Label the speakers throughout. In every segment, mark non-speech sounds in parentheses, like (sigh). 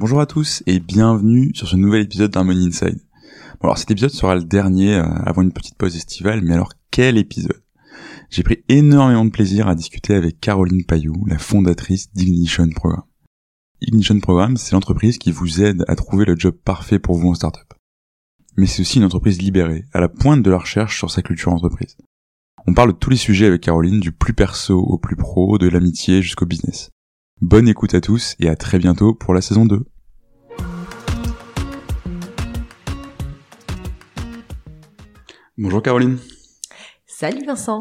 Speaker 1: Bonjour à tous et bienvenue sur ce nouvel épisode d'Harmony Inside. Bon alors cet épisode sera le dernier euh, avant une petite pause estivale, mais alors quel épisode? J'ai pris énormément de plaisir à discuter avec Caroline Payou, la fondatrice d'Ignition Programme. Ignition Programme, c'est l'entreprise qui vous aide à trouver le job parfait pour vous en startup. Mais c'est aussi une entreprise libérée, à la pointe de la recherche sur sa culture entreprise. On parle de tous les sujets avec Caroline, du plus perso au plus pro, de l'amitié jusqu'au business. Bonne écoute à tous et à très bientôt pour la saison 2. Bonjour Caroline.
Speaker 2: Salut Vincent.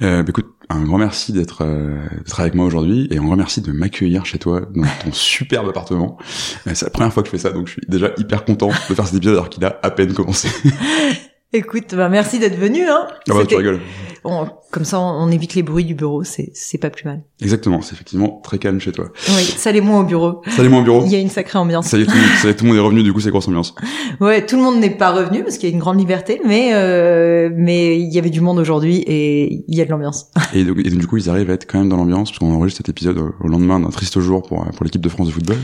Speaker 1: Euh, bah écoute, un grand merci d'être euh, d'être avec moi aujourd'hui et un grand merci de m'accueillir chez toi dans ton (laughs) superbe appartement. Euh, c'est la première fois que je fais ça, donc je suis déjà hyper content de faire cet épisode alors qu'il a à peine commencé. (laughs)
Speaker 2: Écoute, bah merci d'être venu. Hein.
Speaker 1: Ah bah, tu rigoles.
Speaker 2: Bon, comme ça, on évite les bruits du bureau, c'est pas plus mal.
Speaker 1: Exactement, c'est effectivement très calme chez toi.
Speaker 2: Oui, ça l'est moins au bureau.
Speaker 1: Ça l'est moins au bureau.
Speaker 2: Il y a une sacrée ambiance.
Speaker 1: Ça y est, tout, le monde- ça y est, tout le monde est revenu, du coup c'est grosse ambiance. (laughs)
Speaker 2: Ouais, tout le monde n'est pas revenu parce qu'il y a une grande liberté, mais euh, mais il y avait du monde aujourd'hui et il y a de l'ambiance. (laughs)
Speaker 1: Et donc, et donc, du coup ils arrivent à être quand même dans l'ambiance parce qu'on enregistre cet épisode au, lendemain d'un triste jour pour, pour l'équipe de France de football.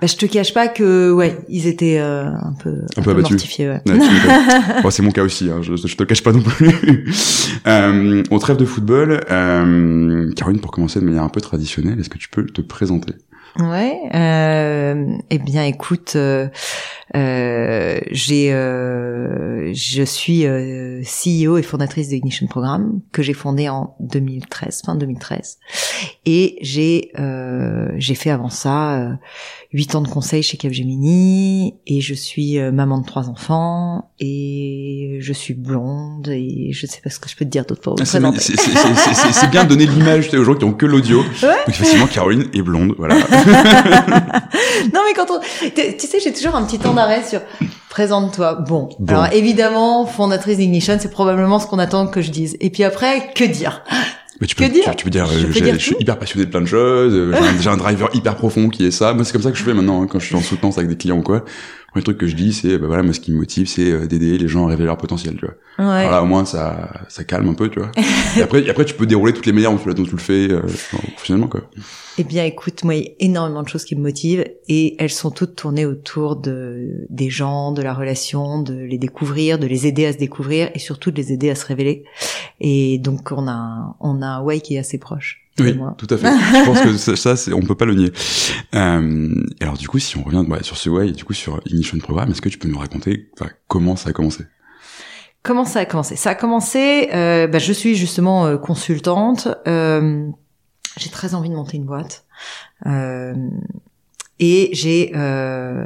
Speaker 2: Bah, je te cache pas que ouais, ils étaient euh, un peu un,
Speaker 1: peu abattus.
Speaker 2: mortifiés. Ouais. (laughs)
Speaker 1: C'est mon cas aussi, hein, je, te cache pas non plus. (laughs) euh, on trêve de football. Euh, Caroline, pour commencer de manière un peu traditionnelle, est-ce que tu peux te présenter?
Speaker 2: Ouais. Euh, eh bien, écoute, euh, euh, j'ai, euh, je suis euh, CEO et fondatrice d'Ignition Programme que j'ai fondé en 2013, fin 2013, et j'ai, euh, j'ai fait avant ça euh, huit ans de conseil chez Capgemini et je suis euh, maman de trois enfants et je suis blonde et je sais pas ce que je peux te dire d'autre pour vous
Speaker 1: Ah, C'est bien de donner l'image aux gens qui ont que l'audio.
Speaker 2: Ouais.
Speaker 1: Donc effectivement, Caroline est blonde, voilà. (laughs)
Speaker 2: Non mais quand on, tu tu sais, j'ai toujours un petit temps d'arrêt sur présente-toi. Bon.
Speaker 1: Bon.
Speaker 2: alors évidemment, fondatrice d'Ignition, c'est probablement ce qu'on attend que je dise. Et puis après, que dire?
Speaker 1: Mais tu
Speaker 2: Que
Speaker 1: peux,
Speaker 2: dire
Speaker 1: tu, tu peux dire,
Speaker 2: Je
Speaker 1: euh,
Speaker 2: dire
Speaker 1: je suis hyper passionné de plein de choses, euh, j'ai un, j'ai un driver hyper profond qui est ça. Moi, c'est comme ça que je fais maintenant, hein, quand je suis en soutenance avec des clients ou quoi. Le premier truc que je dis, c'est, bah voilà, moi, ce qui me motive, c'est euh, d'aider les gens à révéler leur potentiel, tu vois.
Speaker 2: Ouais.
Speaker 1: Alors là, au moins, ça, ça calme un peu, tu vois. et après, et après, tu peux dérouler toutes les manières dont dont tu le fais, euh, professionnellement, quoi.
Speaker 2: Eh bien, écoute, moi, il y a énormément de choses qui me motivent et elles sont toutes tournées autour de des gens, de la relation, de les découvrir, de les aider à se découvrir et surtout de les aider à se révéler. Et donc, on a on a un way qui est assez proche.
Speaker 1: Oui,
Speaker 2: moi.
Speaker 1: tout à fait. je pense que ça, ça, on peut pas le nier. Euh, alors, du coup, si on revient ouais, sur ce way, et du coup, sur Ignition Programme, est-ce que tu peux nous raconter comment ça a commencé?
Speaker 2: Comment ça a commencé? Ça a commencé. Euh, bah, je suis justement euh, consultante. Euh, j'ai très envie de monter une boîte. Euh, et j'ai, euh,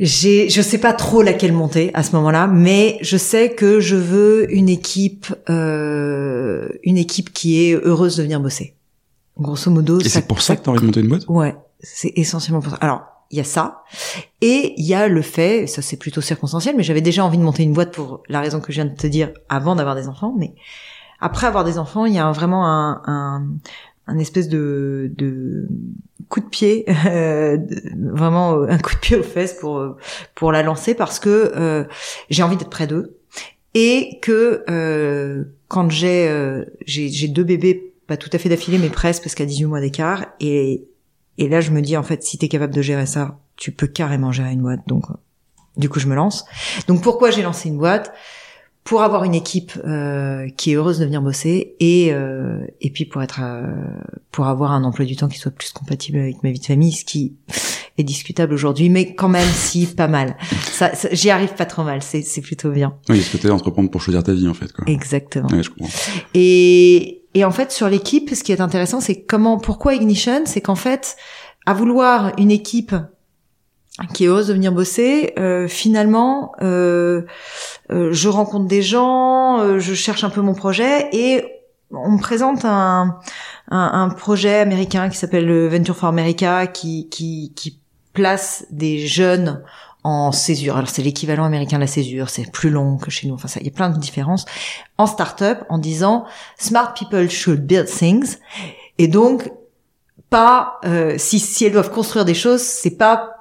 Speaker 2: j'ai, je sais pas trop laquelle monter à ce moment-là, mais je sais que je veux une équipe, euh, une équipe qui est heureuse de venir bosser. Grosso modo,
Speaker 1: Et c'est pour ça que t'as envie de monter une boîte?
Speaker 2: Ouais, c'est essentiellement pour ça. Alors, il y a ça, et il y a le fait, ça c'est plutôt circonstanciel, mais j'avais déjà envie de monter une boîte pour la raison que je viens de te dire avant d'avoir des enfants, mais après avoir des enfants, il y a un- vraiment un, un, un espèce de, de coup de pied, (laughs) euh, vraiment euh, un coup de pied aux fesses pour euh, pour la lancer parce que euh, j'ai envie d'être près d'eux. Et que euh, quand j'ai euh, j'ai deux bébés pas tout à fait d'affilée mais presque parce qu'à 18 mois d'écart et et là je me dis en fait si t'es capable de gérer ça tu peux carrément gérer une boîte. Donc du coup je me lance. Donc pourquoi j'ai lancé une boîte? Pour avoir une équipe euh, qui est heureuse de venir bosser et euh, et puis pour être euh, pour avoir un emploi du temps qui soit plus compatible avec ma vie de famille ce qui est discutable aujourd'hui mais quand même si pas mal ça, ça- j'y arrive pas trop mal c'est c'est plutôt bien
Speaker 1: Oui, ce côté entreprendre pour choisir ta vie, en fait, quoi.
Speaker 2: exactement
Speaker 1: Ouais, je comprends.
Speaker 2: et, et en fait, sur l'équipe, ce qui est intéressant, c'est comment, pourquoi Ignition, c'est qu'en fait, à vouloir une équipe qui est heureuse de venir bosser, euh, finalement, euh, euh, je rencontre des gens, euh, je cherche un peu mon projet et on me présente un, un, un projet américain qui s'appelle le Venture for America, qui, qui, qui place des jeunes en césure. Alors c'est l'équivalent américain de la césure, c'est plus long que chez nous. Enfin, ça, il y a plein de différences en start-up en disant smart people should build things et donc pas euh, si si elles doivent construire des choses, c'est pas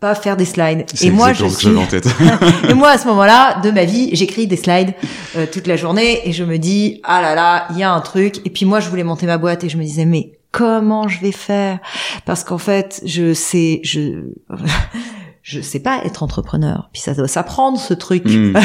Speaker 2: pas faire des slides. Et moi je suis
Speaker 1: en tête. (laughs)
Speaker 2: et moi à ce moment-là de ma vie, j'écris des slides euh, toute la journée et je me dis ah là là, il y a un truc et puis moi je voulais monter ma boîte et je me disais mais comment je vais faire? Parce qu'en fait, je sais, je je sais pas être entrepreneur. Puis ça doit s'apprendre ce truc.
Speaker 1: Mm.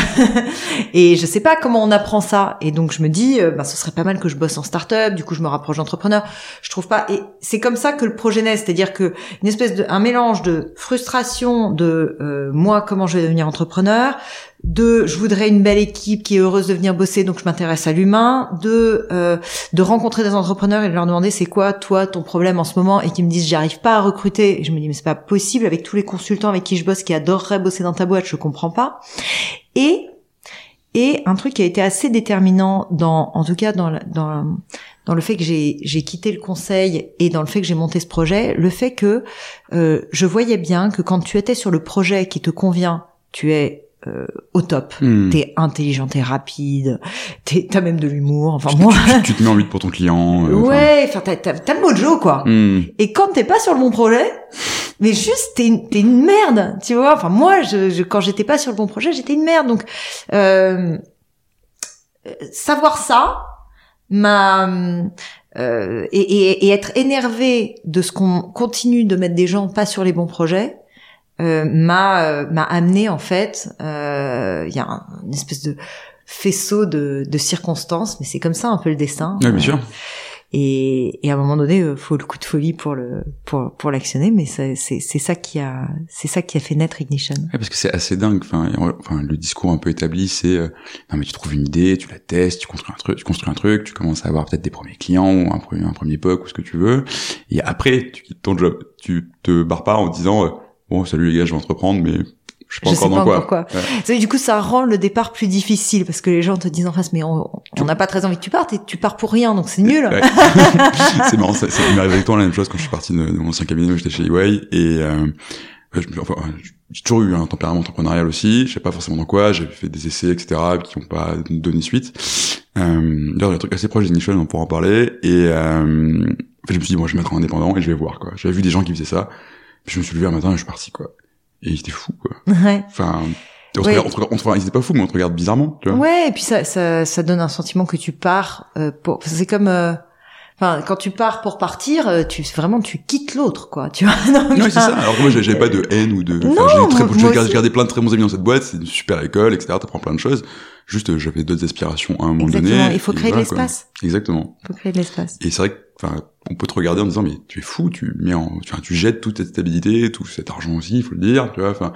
Speaker 1: (laughs)
Speaker 2: et je sais pas comment on apprend ça. Et donc je me dis, euh, bah, ce serait pas mal que je bosse en start-up. Du coup, je me rapproche d'entrepreneur. Je trouve pas. Et c'est comme ça que le projet naît, c'est-à-dire que une espèce de un mélange de frustration de euh, moi comment je vais devenir entrepreneur, de je voudrais une belle équipe qui est heureuse de venir bosser donc je m'intéresse à l'humain. De euh, de rencontrer des entrepreneurs et de leur demander c'est quoi toi ton problème en ce moment et qui me disent j'arrive pas à recruter. Je me dis mais c'est pas possible avec tous les consultants avec qui je bosse qui adoreraient bosser dans ta boîte je comprends pas. Et et un truc qui a été assez déterminant dans en tout cas dans dans dans le fait que j'ai j'ai quitté le conseil et dans le fait que j'ai monté ce projet, le fait que euh, je voyais bien que quand tu étais sur le projet qui te convient, tu es euh, au top.
Speaker 1: Mm.
Speaker 2: T'es intelligent, t'es rapide, t'es- t'as même de l'humour. Enfin moi,
Speaker 1: tu, tu te mets en lutte pour ton client. euh,
Speaker 2: ouais, enfin t'as, t'as, t'as le mojo quoi.
Speaker 1: Mm.
Speaker 2: Et quand t'es pas sur le bon projet, mais juste t'es une, t'es une merde, tu vois. Enfin moi, je, je- quand j'étais pas sur le bon projet, j'étais une merde. Donc euh, euh, savoir ça m'a euh, et, et, et être énervé de ce qu'on continue de mettre des gens pas sur les bons projets euh, m'a euh, m'a amené en fait. euh, Il y a un- une espèce de faisceau de, de circonstances, mais c'est comme ça un peu le destin.
Speaker 1: Ouais, bien sûr.
Speaker 2: Et, et à un moment donné, euh, faut le coup de folie pour le pour pour l'actionner, mais c'est c'est ça qui a c'est ça qui a fait naître Ignition.
Speaker 1: Ouais, parce que c'est assez dingue. Enfin, enfin, le discours un peu établi, c'est euh, non mais tu trouves une idée, tu la testes, tu construis un truc, tu construis un truc, tu commences à avoir peut-être des premiers clients ou un premier un premier POC ou ce que tu veux. Et après, tu quittes ton job. Tu te barres pas en disant euh, bon salut les gars, je vais entreprendre, mais je sais pas
Speaker 2: Je
Speaker 1: encore
Speaker 2: sais
Speaker 1: dans
Speaker 2: pas
Speaker 1: quoi.
Speaker 2: encore quoi.
Speaker 1: Ouais.
Speaker 2: Ça, Du coup, ça rend le départ plus difficile parce que les gens te disent en face, mais on n'a pas très envie que tu partes et tu pars pour rien, donc c'est nul.
Speaker 1: Ouais. (laughs) (laughs) c'est marrant, ça, ça m'est arrivé avec toi la même chose quand je suis parti de, de mon ancien cabinet où j'étais chez EY et euh, ouais, enfin, j'ai toujours eu un tempérament entrepreneurial aussi, je sais pas forcément dans quoi, j'ai fait des essais etc qui n'ont pas donné suite. Euh, D'ailleurs, il y a un truc assez proche d'Ignition, on pourra en parler et euh, je me suis dit bon, je vais me mettre en indépendant et je vais voir quoi. J'avais vu des gens qui faisaient ça, je me suis levé un matin et je suis parti quoi. Et c'était fou quoi. (laughs)
Speaker 2: Ouais.
Speaker 1: Enfin, on te
Speaker 2: Ouais.
Speaker 1: regarde, on te regarde- on te- ils étaient pas fous, mais on te regarde bizarrement, tu vois.
Speaker 2: Ouais, et puis ça, ça, ça donne un sentiment que tu pars euh, pour. C'est comme, euh, enfin, quand tu pars pour partir, euh, tu vraiment tu quittes l'autre, quoi. Tu vois (laughs) Non,
Speaker 1: c'est ça. Alors que moi, j'ai- j'avais pas de haine ou de.
Speaker 2: Non,
Speaker 1: j'ai très,
Speaker 2: moi-
Speaker 1: gardé, gardé plein de très bons amis dans cette boîte. C'est une super école, etc. T'apprends plein de choses. Juste, euh, j'avais d'autres aspirations à un moment
Speaker 2: Exactement.
Speaker 1: donné.
Speaker 2: Il faut créer de l'espace.
Speaker 1: Exactement.
Speaker 2: Il faut créer de l'espace.
Speaker 1: Et c'est vrai que, enfin, on peut te regarder en disant, mais tu es fou, tu mets en, tu, tu jettes toute cette stabilité, tout cet argent aussi, il faut le dire, tu vois. Enfin,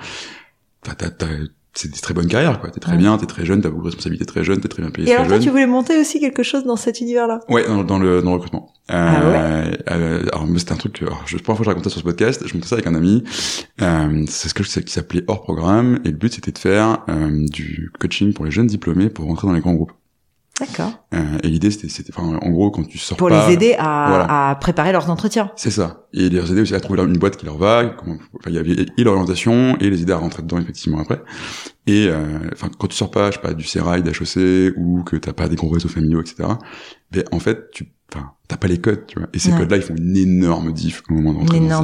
Speaker 1: t'as, t'as- c'est des très bonnes carrières, quoi. T'es très
Speaker 2: Ouais.
Speaker 1: bien, t'es très jeune, t'as beaucoup de responsabilités très jeune, t'es très bien payé
Speaker 2: Et
Speaker 1: très
Speaker 2: alors toi,
Speaker 1: jeune.
Speaker 2: tu voulais monter aussi quelque chose dans cet univers-là?
Speaker 1: Ouais, dans, dans le, dans le recrutement. Euh,
Speaker 2: Ah
Speaker 1: euh, alors, c'était un truc, alors, je, fois que je racontais sur ce podcast, je montais ça avec un ami. Euh, c'est ce que je sais qui s'appelait hors programme, et le but c'était de faire euh, du coaching pour les jeunes diplômés pour rentrer dans les grands groupes.
Speaker 2: D'accord.
Speaker 1: Euh, et l'idée c'était, c'était, enfin, en gros, quand tu sors
Speaker 2: Pour
Speaker 1: pas,
Speaker 2: les aider à,
Speaker 1: voilà.
Speaker 2: à préparer leurs entretiens.
Speaker 1: c'est ça, et les aider aussi à trouver une boîte qui leur va. Comment, enfin, il y avait et l'orientation et les aider à rentrer dedans effectivement après. Et euh, enfin, quand tu sors pas, je sais pas, du Serail, d'HEC ou que t'as pas des gros réseaux familiaux, etc. Ben en fait, tu, enfin, t'as pas les codes, tu vois. Et ces
Speaker 2: Ouais.
Speaker 1: codes-là, ils font une énorme diff au moment d'entrer dans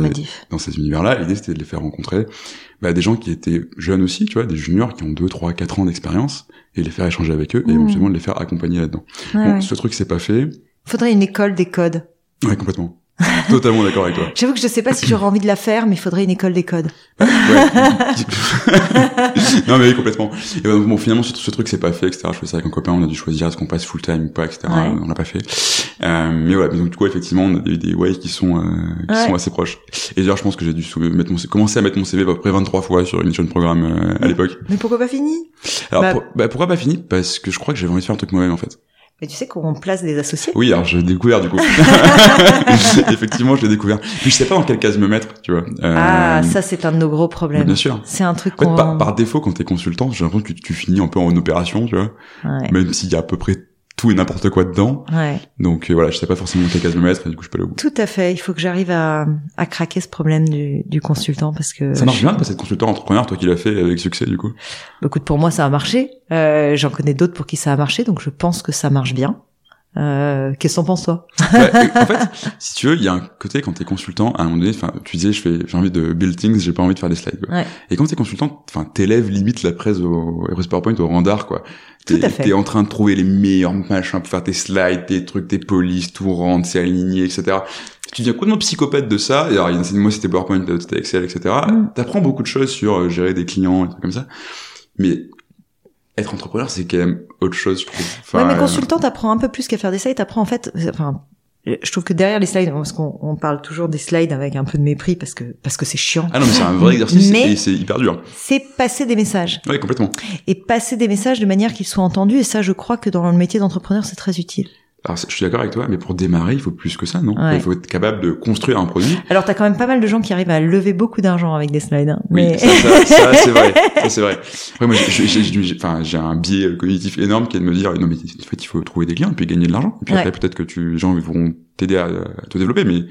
Speaker 1: dans ces univers-là. L'idée, c'était de les faire rencontrer bah, des gens qui étaient jeunes aussi, tu vois, des juniors qui ont 2, 3, 4 ans d'expérience, et les faire échanger avec eux, et
Speaker 2: Mmh.
Speaker 1: éventuellement de les faire accompagner là-dedans.
Speaker 2: Ouais,
Speaker 1: bon,
Speaker 2: ouais.
Speaker 1: ce truc, c'est pas fait.
Speaker 2: Faudrait une école des codes.
Speaker 1: Ouais, complètement. (laughs) Totalement d'accord avec toi.
Speaker 2: J'avoue que je sais pas si j'aurais envie de la faire, mais il faudrait une école des codes.
Speaker 1: Ouais. (laughs) non mais oui, complètement. Et ben, bon, finalement, ce, ce truc, c'est pas fait, etc. Je fais ça avec un copain, on a dû choisir est-ce qu'on passe full time ou pas, etc.
Speaker 2: Ouais.
Speaker 1: On l'a pas fait. Euh, mais voilà, mais donc du coup, effectivement, on a des, des ways qui sont euh, qui
Speaker 2: Ouais.
Speaker 1: sont assez proches. Et d'ailleurs, je pense que j'ai dû sou- mettre mon, commencer à mettre mon CV à peu près 23 fois sur une de programme euh, à l'époque.
Speaker 2: Mais pourquoi pas fini?
Speaker 1: Alors,
Speaker 2: Bah-
Speaker 1: pour- bah, pourquoi pas fini? Parce que je crois que j'avais envie de faire un truc moi-même en fait.
Speaker 2: Mais tu sais qu'on place des associés?
Speaker 1: Oui, alors j'ai découvert du coup. (laughs) (laughs) Effectivement, je l'ai découvert. Puis je sais pas dans quelle case me mettre, tu vois. Euh,
Speaker 2: Ah, ça c'est un de nos gros problèmes.
Speaker 1: Bien sûr.
Speaker 2: C'est un truc
Speaker 1: En fait, par défaut, quand t'es consultant, j'ai l'impression que tu, tu finis un peu en opération, tu vois.
Speaker 2: Ouais.
Speaker 1: Même s'il y a à peu près tout et n'importe quoi dedans.
Speaker 2: ouais.
Speaker 1: Donc euh, voilà, je sais pas forcément quelle case me mettre et du coup je peux aller au bout.
Speaker 2: Tout à fait. Il faut que j'arrive à, à craquer ce problème du, du consultant parce que
Speaker 1: Ça marche
Speaker 2: je-
Speaker 1: bien de passer de consultant entrepreneur, toi qui l'as fait avec succès du coup.
Speaker 2: Écoute, pour moi, ça a marché. Euh, J'en connais d'autres pour qui ça a marché, donc je pense que ça marche bien. Euh, Qu'est-ce que t'en penses toi? (laughs)
Speaker 1: Ouais, en fait, si tu veux, il y a un côté quand t'es consultant, à un moment donné, enfin, tu disais, je fais, j'ai envie de build things, j'ai pas envie de faire des slides. Quoi.
Speaker 2: Ouais.
Speaker 1: Et quand t'es consultant, enfin, t'élèves limite la presse au, la presse PowerPoint au randar, quoi. T'es,
Speaker 2: Tout à fait.
Speaker 1: T'es en train de trouver les meilleurs machins pour faire tes slides, tes trucs, tes polices, tout rendre, c'est aligné, etc. Tu deviens complètement psychopathe de ça. Et alors, il y a, moi, c'était PowerPoint, d'autres, c'était Excel, etc.
Speaker 2: Mm.
Speaker 1: T'apprends beaucoup de choses sur euh, gérer des clients, et trucs comme ça. Mais être entrepreneur, c'est quand même autre chose, je trouve. Enfin,
Speaker 2: Ouais, mais consultant, t'apprends un peu plus qu'à faire des slides. T'apprends en fait, enfin, je trouve que derrière les slides, parce qu'on on parle toujours des slides avec un peu de mépris parce que parce que c'est chiant.
Speaker 1: Ah non, mais c'est un vrai exercice
Speaker 2: Mais-
Speaker 1: et c'est hyper dur.
Speaker 2: C'est passer des messages
Speaker 1: Ouais, complètement.
Speaker 2: et passer des messages de manière qu'ils soient entendus. Et ça, je crois que dans le métier d'entrepreneur, c'est très utile.
Speaker 1: Alors, je suis d'accord avec toi, mais pour démarrer, il faut plus que ça, non?
Speaker 2: Ouais.
Speaker 1: Il faut être capable de construire un produit.
Speaker 2: Alors, t'as quand même pas mal de gens qui arrivent à lever beaucoup d'argent avec des slides. hein.
Speaker 1: Oui, ça, ça, ça, (laughs) c'est vrai. Ça, c'est vrai. Après, moi, j'ai, enfin, j'ai un biais cognitif énorme qui est de me dire, non, mais en fait, il faut trouver des clients et puis gagner de l'argent. Et puis
Speaker 2: Ouais.
Speaker 1: après, peut-être que tu, les gens vont t'aider à, à te développer, mais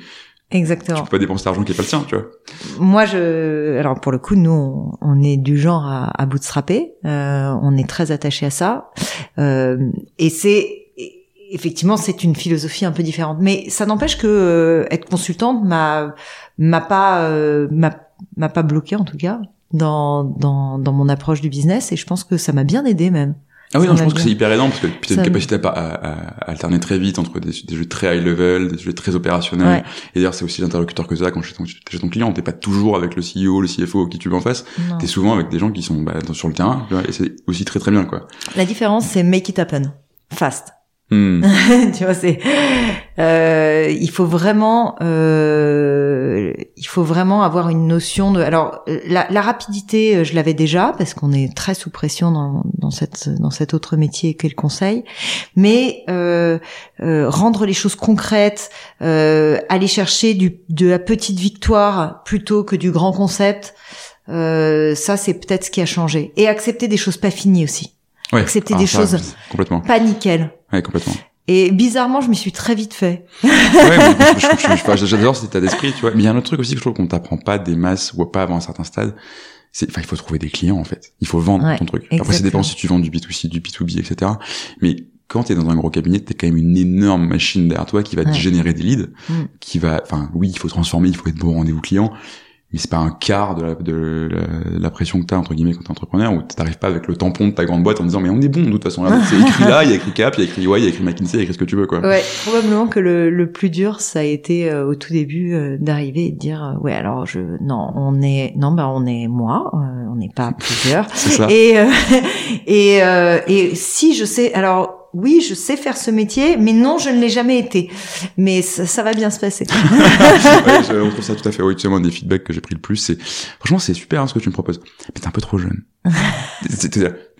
Speaker 1: tu
Speaker 2: exactement.
Speaker 1: peux pas dépenser l'argent qui est pas le tien, tu vois.
Speaker 2: Moi, je, alors pour le coup, nous, on, on est du genre à, à bootstrapper. Euh, on est très attaché à ça, euh, et c'est effectivement c'est une philosophie un peu différente. Mais ça n'empêche que euh, être consultante m'a m'a pas euh, m'a m'a pas bloqué en tout cas dans dans dans mon approche du business, et je pense que ça m'a bien aidé même.
Speaker 1: Ah oui, non, je pense que c'est hyper aidant parce que t'as
Speaker 2: Ça
Speaker 1: une capacité à, à, à- alterner très vite entre des, des jeux très high level, des jeux très opérationnels.
Speaker 2: Ouais.
Speaker 1: Et d'ailleurs, c'est aussi l'interlocuteur que ça quand chez ton, chez ton client. T'es pas toujours avec le CEO, le CFO qui tu veux en face. T'es souvent avec des gens qui sont bah, dans- sur le terrain. tu et c'est aussi très très bien, quoi.
Speaker 2: La différence, c'est make it happen, fast.
Speaker 1: Hmm. (laughs)
Speaker 2: tu vois, c'est euh, il faut vraiment euh, il faut vraiment avoir une notion de alors la, la rapidité euh, je l'avais déjà parce qu'on est très sous pression dans, dans cette dans cet autre métier qu'est le conseil mais euh, euh, rendre les choses concrètes euh, aller chercher du de la petite victoire plutôt que du grand concept euh, ça c'est peut-être ce qui a changé et accepter des choses pas finies aussi
Speaker 1: Ouais.
Speaker 2: Accepter
Speaker 1: Ah,
Speaker 2: des
Speaker 1: ça,
Speaker 2: choses.
Speaker 1: Complètement.
Speaker 2: pas nickel
Speaker 1: Ouais, complètement.
Speaker 2: et bizarrement, je m'y suis très vite fait.
Speaker 1: ouais, (laughs) j'adore cet état d'esprit, tu vois. Mais il y a un autre truc aussi que je trouve qu'on t'apprend pas des masses ou pas avant un certain stade. C'est, enfin, il faut trouver des clients, en fait. Il faut vendre
Speaker 2: Ouais,
Speaker 1: ton truc. Après, ça
Speaker 2: exactement.
Speaker 1: dépend si tu vends du B2C, du B2B, etc. Mais quand t'es dans un gros cabinet, t'es quand même une énorme machine derrière toi qui va te générer des leads,
Speaker 2: Mm.
Speaker 1: qui va, enfin, oui, il faut transformer, il faut être bon au rendez-vous client. Mais c'est pas un quart de la, de la, la pression que t'as, entre guillemets, quand t'es entrepreneur, où t'arrives pas avec le tampon de ta grande boîte en disant, mais on est bon, de toute façon. Là, c'est écrit là, il y a écrit Cap, il y a écrit Y, il y a écrit McKinsey, il y a écrit ce que tu veux, quoi.
Speaker 2: Ouais, probablement que le, le plus dur, ça a été euh, au tout début euh, d'arriver et de dire, euh, ouais, alors je, non, on est, non, bah on est moi, euh, on n'est pas plusieurs. (laughs)
Speaker 1: C'est ça.
Speaker 2: Et euh, (laughs) et euh, et si je sais, alors oui, je sais faire ce métier, mais non, je ne l'ai jamais été. Mais ça, ça va bien se passer. (laughs)
Speaker 1: ouais, je- on trouve ça tout à fait. Oui, tu sais, moi, des feedbacks que j'ai pris le plus, c'est, franchement, c'est super, hein, ce que tu me proposes. Mais t'es un peu trop jeune. (laughs)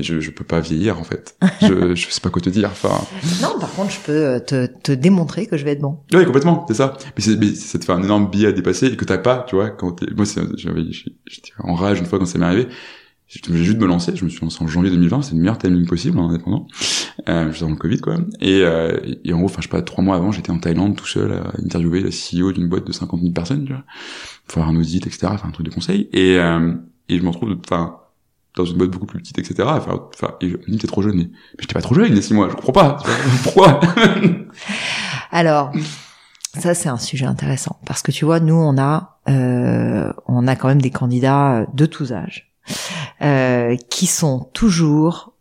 Speaker 1: Je, je peux pas vieillir, en fait. Je, je sais pas quoi te dire. Enfin,
Speaker 2: non, par contre, je peux euh, te, te démontrer que je vais être bon.
Speaker 1: oui, complètement, c'est ça. Mais c'est, mais ça te fait un énorme biais à dépasser et que t'as pas, tu vois, quand moi, j'étais en rage une fois quand ça m'est arrivé. J'ai juste me lancer, je me suis lancé en janvier 2020, c'est le meilleur timing possible en indépendant. Euh, juste avant le Covid, quoi. Et, euh, et en gros, enfin, je sais pas, trois mois avant, j'étais en Thaïlande tout seul à interviewer la CEO d'une boîte de 50 000 personnes, tu vois. Faut faire un audit, etc., enfin, un truc de conseil. Et, euh, et je me retrouve, enfin, dans une boîte beaucoup plus petite, etc. Enfin, enfin, et je me dis, t'es trop jeune. Mais, mais j'étais pas trop jeune, il y a six mois, je comprends pas. (laughs) Pourquoi? (laughs)
Speaker 2: Alors, ça c'est un sujet intéressant parce que tu vois, nous on a, euh, on a quand même des candidats de tous âges euh, qui sont toujours,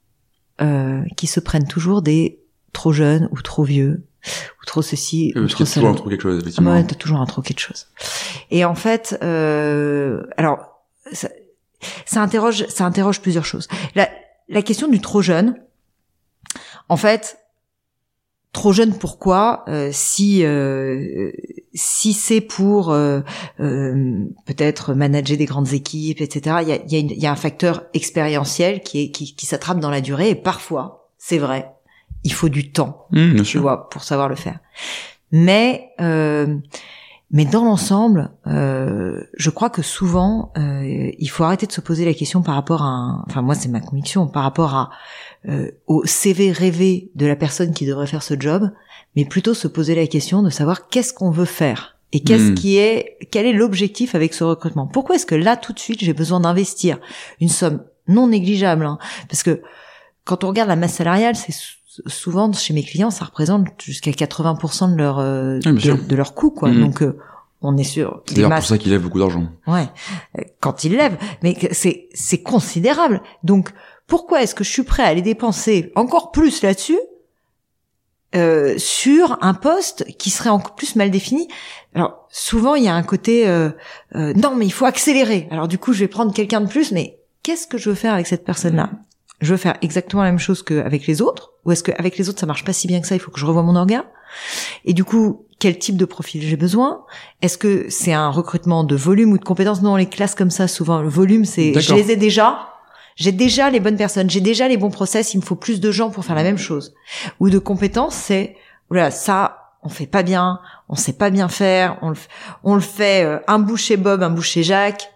Speaker 2: euh, qui se prennent toujours des trop jeunes ou trop vieux ou trop ceci ou
Speaker 1: Euh,
Speaker 2: trop
Speaker 1: qu'il y a toujours un
Speaker 2: cela.
Speaker 1: trop quelque chose, effectivement.
Speaker 2: Ouais, t'as toujours un trop quelque chose. Et en fait, euh, alors ça, ça interroge, ça interroge plusieurs choses. La, la question du trop jeune, en fait, trop jeune pourquoi Euh, Si euh, si c'est pour euh, euh, peut-être manager des grandes équipes, etc. Il y a, y, a y a un facteur expérientiel qui est qui, qui s'attrape dans la durée et parfois, c'est vrai, il faut du temps
Speaker 1: Mmh,
Speaker 2: tu
Speaker 1: sûr.
Speaker 2: vois, pour savoir le faire. Mais euh, mais dans l'ensemble, euh, je crois que souvent, euh, il faut arrêter de se poser la question par rapport à, un- enfin moi c'est ma conviction, par rapport à euh, au CV rêvé de la personne qui devrait faire ce job, mais plutôt se poser la question de savoir qu'est-ce qu'on veut faire et qu'est-ce
Speaker 1: Hmm.
Speaker 2: qui est, quel est l'objectif avec ce recrutement. Pourquoi est-ce que là tout de suite j'ai besoin d'investir une somme non négligeable, hein, parce que quand on regarde la masse salariale, c'est souvent chez mes clients, ça représente jusqu'à 80% de leur euh,
Speaker 1: Oui, sûr.
Speaker 2: de, de leur coût, quoi.
Speaker 1: Mhm.
Speaker 2: Donc euh, on est sur
Speaker 1: C'est d'ailleurs pour ça qu'il lève beaucoup d'argent.
Speaker 2: Ouais, quand ils lèvent, mais c'est c'est considérable. Donc pourquoi est-ce que je suis prêt à aller dépenser encore plus là-dessus euh, sur un poste qui serait encore plus mal défini. Alors souvent il y a un côté euh, euh, non mais il faut accélérer. Alors du coup je vais prendre quelqu'un de plus, mais qu'est-ce que je veux faire avec cette personne-là? Je veux faire exactement la même chose qu'avec les autres Ou est-ce qu'avec les autres ça marche pas si bien que ça Il faut que je revoie mon orga Et du coup quel type de profil j'ai besoin? Est-ce que c'est un recrutement de volume ou de compétences? Non, les classes comme ça souvent le volume c'est je les ai déjà. J'ai déjà les bonnes personnes, j'ai déjà les bons process, il me faut plus de gens pour faire la même chose. Ou de compétences, c'est voilà, ça on fait pas bien, on sait pas bien faire, on le, fait euh, un bout chez Bob, un bout chez Jacques.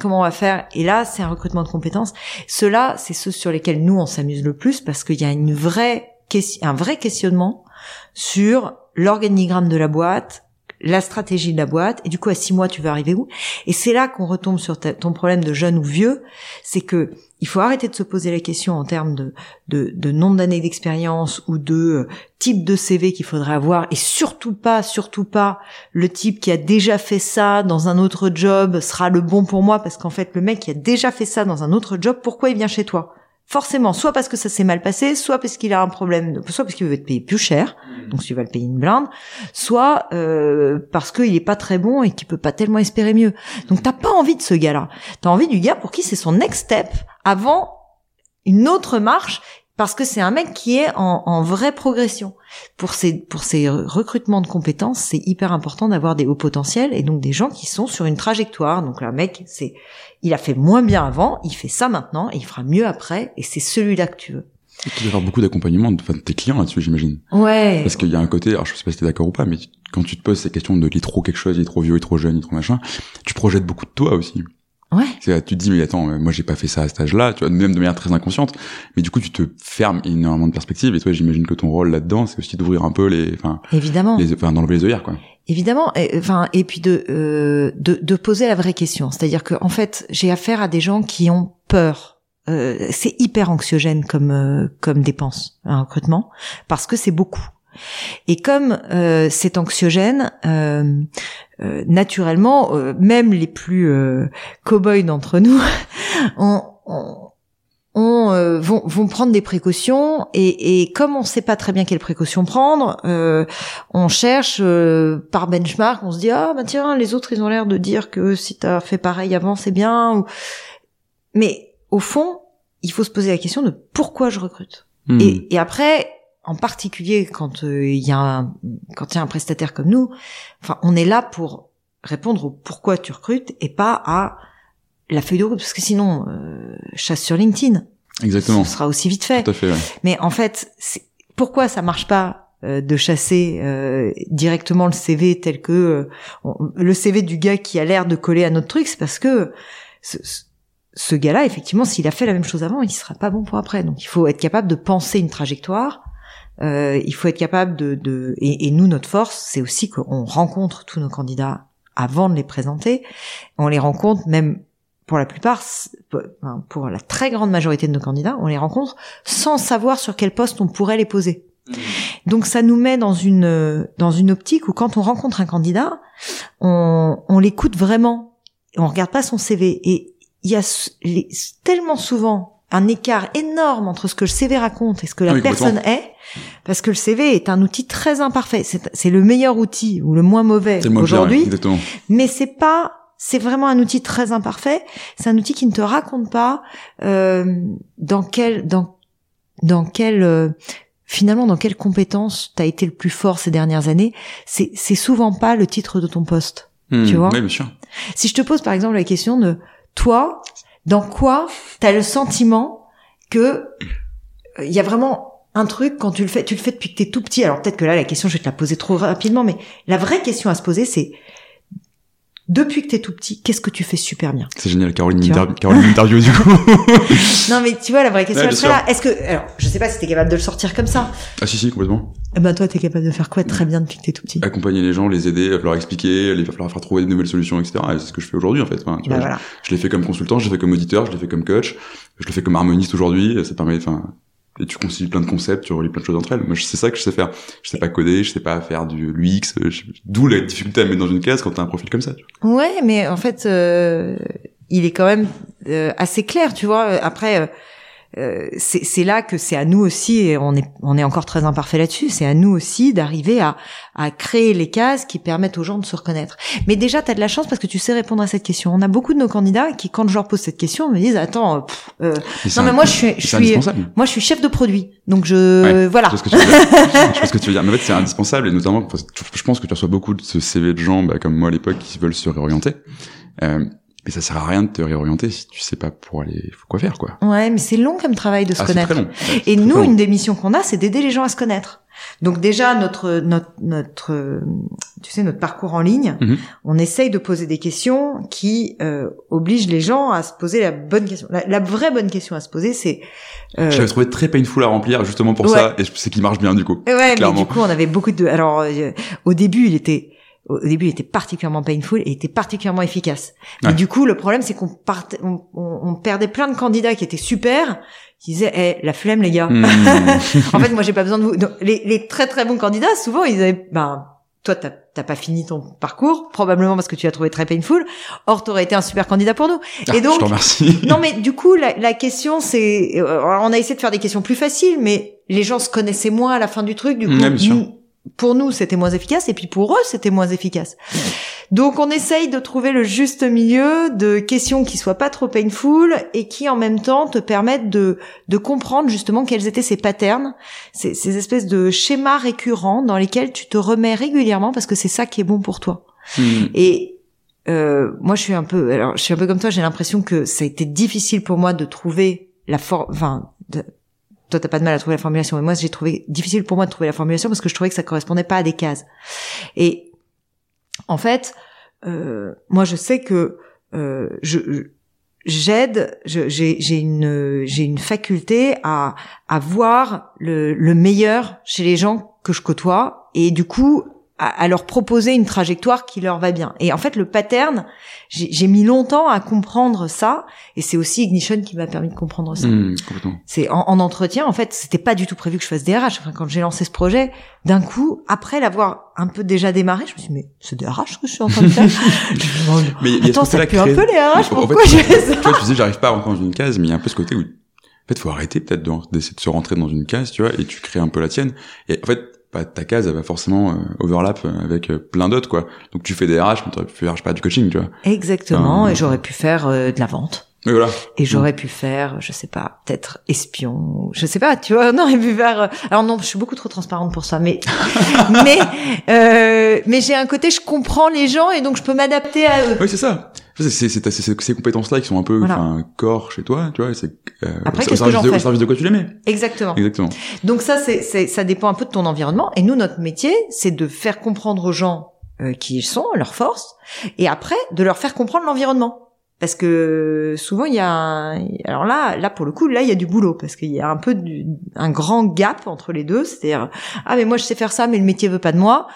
Speaker 2: Comment on va faire? Et là, c'est un recrutement de compétences. Ceux-là, c'est ceux sur lesquels nous on s'amuse le plus parce qu'il y a une vraie un vrai questionnement sur l'organigramme de la boîte, la stratégie de la boîte, et du coup à six mois tu veux arriver où? Et c'est là qu'on retombe sur ton problème de jeune ou vieux, c'est que il faut arrêter de se poser la question en termes de, de, de nombre d'années d'expérience ou de euh, type de CV qu'il faudrait avoir, et surtout pas, surtout pas le type qui a déjà fait ça dans un autre job sera le bon pour moi, parce qu'en fait le mec qui a déjà fait ça dans un autre job, pourquoi il vient chez toi? Forcément, soit parce que ça s'est mal passé, soit parce qu'il a un problème, soit parce qu'il veut te payer plus cher, donc tu vas le payer une blinde, soit euh, parce qu'il est pas très bon et qu'il peut pas tellement espérer mieux. Donc t'as pas envie de ce gars-là. T'as envie du gars pour qui c'est son next step avant une autre marche parce que c'est un mec qui est en, en vraie progression. Pour ces pour ces recrutements de compétences, c'est hyper important d'avoir des hauts potentiels et donc des gens qui sont sur une trajectoire. Donc là, mec, c'est il a fait moins bien avant, il fait ça maintenant et il fera mieux après et c'est celui-là que tu veux.
Speaker 1: Et tu dois avoir beaucoup d'accompagnement de, enfin, de tes clients là-dessus, j'imagine.
Speaker 2: Ouais.
Speaker 1: Parce qu'il y a un côté, alors je sais pas si t'es d'accord ou pas, mais quand tu te poses ces questions de il est trop quelque chose, il est trop vieux, il est trop jeune, il est trop machin, tu projettes beaucoup de toi aussi.
Speaker 2: Ouais.
Speaker 1: C'est- Tu te dis, mais attends, moi j'ai pas fait ça à cet âge-là, tu vois, même de manière très inconsciente, mais du coup tu te fermes énormément de perspectives, et toi j'imagine que ton rôle là-dedans, c'est aussi d'ouvrir un peu les, enfin,
Speaker 2: Évidemment.
Speaker 1: les, enfin, d'enlever les œillères, quoi.
Speaker 2: Évidemment, et, enfin, et puis de, euh, de de poser la vraie question, c'est-à-dire que en fait, j'ai affaire à des gens qui ont peur. Euh, c'est hyper anxiogène comme euh, comme dépense un recrutement parce que c'est beaucoup. Et comme euh, c'est anxiogène, euh, euh, naturellement, même les plus cow-boys d'entre nous, (laughs) on, on, on, euh, vont, vont prendre des précautions et, et comme on sait pas très bien quelles précautions prendre, euh, on cherche euh, par benchmark, on se dit ah bah tiens les autres ils ont l'air de dire que si t'as fait pareil avant c'est bien. Ou... Mais au fond, il faut se poser la question de pourquoi je recrute.
Speaker 1: Hmm.
Speaker 2: Et, et après, en particulier quand euh, il y a un, quand il y a un prestataire comme nous, enfin on est là pour répondre au pourquoi tu recrutes et pas à la feuille de route parce que sinon euh, chasse sur LinkedIn,
Speaker 1: Exactement.
Speaker 2: ce sera aussi vite fait.
Speaker 1: Tout à fait, ouais.
Speaker 2: Mais en fait, pourquoi ça marche pas euh, de chasser euh, directement le CV tel que on- le CV du gars qui a l'air de coller à notre truc, c'est parce que ce, gars-là, effectivement, s'il a fait la même chose avant, il sera pas bon pour après. Donc, il faut être capable de penser une trajectoire. Il faut être capable de, de et, et nous, notre force, c'est aussi qu'on rencontre tous nos candidats avant de les présenter. On les rencontre même pour la plupart, pour la très grande majorité de nos candidats, on les rencontre sans savoir sur quel poste on pourrait les poser. Donc ça nous met dans une dans une optique où quand on rencontre un candidat, on, on l'écoute vraiment, on regarde pas son CV et il y a les- tellement souvent un écart énorme entre ce que le CV raconte et ce que la
Speaker 1: Ah oui,
Speaker 2: personne est, parce que le CV est un outil très imparfait. C'est c'est le meilleur outil ou le moins mauvais aujourd'hui.
Speaker 1: ouais,
Speaker 2: mais c'est pas c'est vraiment un outil très imparfait c'est un outil qui ne te raconte pas euh, dans quel dans dans quel euh, finalement dans quelles compétences t'as été le plus fort ces dernières années c'est c'est souvent pas le titre de ton poste
Speaker 1: Hmm.
Speaker 2: Tu vois
Speaker 1: Ouais, bien sûr.
Speaker 2: si je te pose par exemple la question de toi dans quoi t'as le sentiment que euh, il y a vraiment un truc quand tu le fais tu le fais depuis que t'es tout petit alors peut-être que là la question je vais te la poser trop rapidement mais la vraie question à se poser c'est depuis que t'es tout petit qu'est-ce que tu fais super bien?
Speaker 1: C'est génial, Caroline
Speaker 2: Tu vois
Speaker 1: Minter- Caroline Interview, du coup. (laughs)
Speaker 2: non mais tu vois la vraie question
Speaker 1: Ouais,
Speaker 2: là est-ce que alors je sais pas si t'es capable de le sortir comme ça
Speaker 1: ah si, si, complètement.
Speaker 2: eh ben toi t'es capable de faire quoi très bien depuis que t'es tout petit?
Speaker 1: Accompagner les gens, les aider, leur expliquer, les leur faire trouver de nouvelles solutions, etc. Et c'est ce que je fais aujourd'hui, en fait. Enfin, tu
Speaker 2: bah
Speaker 1: vois,
Speaker 2: voilà
Speaker 1: je, je l'ai fait comme consultant, je l'ai fait comme auditeur, je l'ai fait comme coach, je le fais comme harmoniste aujourd'hui, ça permet, enfin, et tu concilies plein de concepts, tu relis plein de choses entre elles. Moi, c'est ça que je sais faire. Je sais pas coder, je sais pas faire du l'UX. D'où la difficulté à mettre dans une case quand t'as un profil comme ça.
Speaker 2: Ouais, mais en fait, euh, il est quand même euh, assez clair, tu vois. Après. Euh, euh, c'est là que c'est à nous aussi, et on est, on est encore très imparfait là-dessus, c'est à nous aussi d'arriver à, à créer les cases qui permettent aux gens de se reconnaître. Mais déjà, tu as de la chance parce que tu sais répondre à cette question. On a beaucoup de nos candidats qui, quand je leur pose cette question, me disent attends, euh, non mais moi je suis, je suis, moi je suis chef de produit, donc je, voilà.
Speaker 1: Je sais ce que tu veux dire. (laughs) je sais ce que tu veux dire. Mais en fait, c'est indispensable et notamment, je pense que tu reçois beaucoup de ce CV de gens, bah, comme moi à l'époque, qui veulent se réorienter. Euh, mais ça sert à rien de te réorienter si tu sais pas pour aller quoi faire quoi.
Speaker 2: Ouais, mais c'est long comme travail de se
Speaker 1: ah,
Speaker 2: connaître.
Speaker 1: Très long.
Speaker 2: Et nous, une des missions qu'on a, c'est d'aider les gens à se connaître. Donc déjà notre notre notre tu sais notre parcours en ligne,
Speaker 1: Mhm.
Speaker 2: on essaye de poser des questions qui euh, obligent les gens à se poser la bonne question. La, la vraie bonne question à se poser, c'est euh,
Speaker 1: Je l'avais trouvé très painful à remplir justement pour
Speaker 2: Ouais.
Speaker 1: ça et sais qu'il marche bien du coup.
Speaker 2: ouais, mais
Speaker 1: clairement.
Speaker 2: du coup, on avait beaucoup de. Alors euh, au début, il était au début, il était particulièrement painful et il était particulièrement efficace. Mais
Speaker 1: Ouais.
Speaker 2: du coup, le problème, c'est qu'on on, on- on perdait plein de candidats qui étaient super, qui disaient, eh, la flemme, les gars.
Speaker 1: Hmm. (laughs)
Speaker 2: en fait, moi, j'ai pas besoin de vous. Donc, les, les très très bons candidats, souvent, ils avaient, ben, toi, t'as t'as pas fini ton parcours, probablement parce que tu l'as trouvé très painful. Or, t'aurais été un super candidat pour nous.
Speaker 1: Ah,
Speaker 2: et donc,
Speaker 1: je te remercie. (laughs)
Speaker 2: non, mais du coup, la, la question, c'est, euh, on a essayé de faire des questions plus faciles, mais les gens se connaissaient moins à la fin du truc. Du coup, pour nous, c'était moins efficace, et puis pour eux, c'était moins efficace. Donc, on essaye de trouver le juste milieu de questions qui soient pas trop painful et qui, en même temps, te permettent de de comprendre justement quels étaient ces patterns, ces, ces espèces de schémas récurrents dans lesquels tu te remets régulièrement parce que c'est ça qui est bon pour toi.
Speaker 1: Hmm.
Speaker 2: Et euh, moi, je suis un peu, alors je suis un peu comme toi. J'ai l'impression que ça a été difficile pour moi de trouver la forme. Enfin, de- toi, t'as pas de mal à trouver la formulation, mais moi, j'ai trouvé difficile pour moi de trouver la formulation parce que je trouvais que ça correspondait pas à des cases. Et en fait, euh, moi, je sais que euh, je j'aide, j'ai une une faculté à à voir le, le meilleur chez les gens que je côtoie et du coup à, à leur proposer une trajectoire qui leur va bien. Et en fait, le pattern, j'ai mis longtemps à comprendre ça, et c'est aussi Ignition qui m'a permis de comprendre ça.
Speaker 1: Hmm.
Speaker 2: C'est en, en entretien, en fait, c'était pas du tout prévu que je fasse des RH. Enfin, quand j'ai lancé ce projet, d'un coup, après l'avoir un peu déjà démarré, je me suis dit, mais c'est des RH que je suis en train de faire. (laughs)
Speaker 1: Mais il y a
Speaker 2: Attends, ça pue un
Speaker 1: créé-
Speaker 2: peu les RH,
Speaker 1: En fait,
Speaker 2: pourquoi j'ai ça
Speaker 1: Tu vois, tu disais, j'arrive pas à rentrer dans une case, mais il y a un peu ce côté où, en fait, faut arrêter peut-être de- d'essayer de se rentrer dans une case, tu vois, et tu crées un peu la tienne. Et en fait, bah, ta case, elle va forcément euh, overlap euh, avec euh, plein d'autres, quoi. Donc tu fais des RH, mais t'aurais pu faire, je sais pas, du coaching, tu vois.
Speaker 2: Exactement, et j'aurais pu faire euh, de la vente.
Speaker 1: Mais voilà.
Speaker 2: Et j'aurais pu faire, je sais pas, peut-être espion, je sais pas, tu vois, non, j'aurais pu faire. Alors non, je suis beaucoup trop transparente pour ça, mais (laughs) mais euh, mais j'ai un côté, je comprends les gens et donc je peux m'adapter à eux.
Speaker 1: Oui, c'est ça. C'est ces compétences-là qui sont un peu,
Speaker 2: Voilà.
Speaker 1: corps chez toi, tu vois. C'est euh,
Speaker 2: Après,
Speaker 1: au, service de, au
Speaker 2: fais
Speaker 1: service de quoi tu les mets.
Speaker 2: Exactement.
Speaker 1: Exactement.
Speaker 2: Donc ça, c'est, c'est, ça dépend un peu de ton environnement. Et nous, notre métier, c'est de faire comprendre aux gens euh, qui ils sont, leurs forces, et après de leur faire comprendre l'environnement. Parce que souvent il y a, un... alors là, là pour le coup, là il y a du boulot parce qu'il y a un peu du... un grand gap entre les deux. C'est-à-dire ah mais moi je sais faire ça, mais le métier veut pas de moi.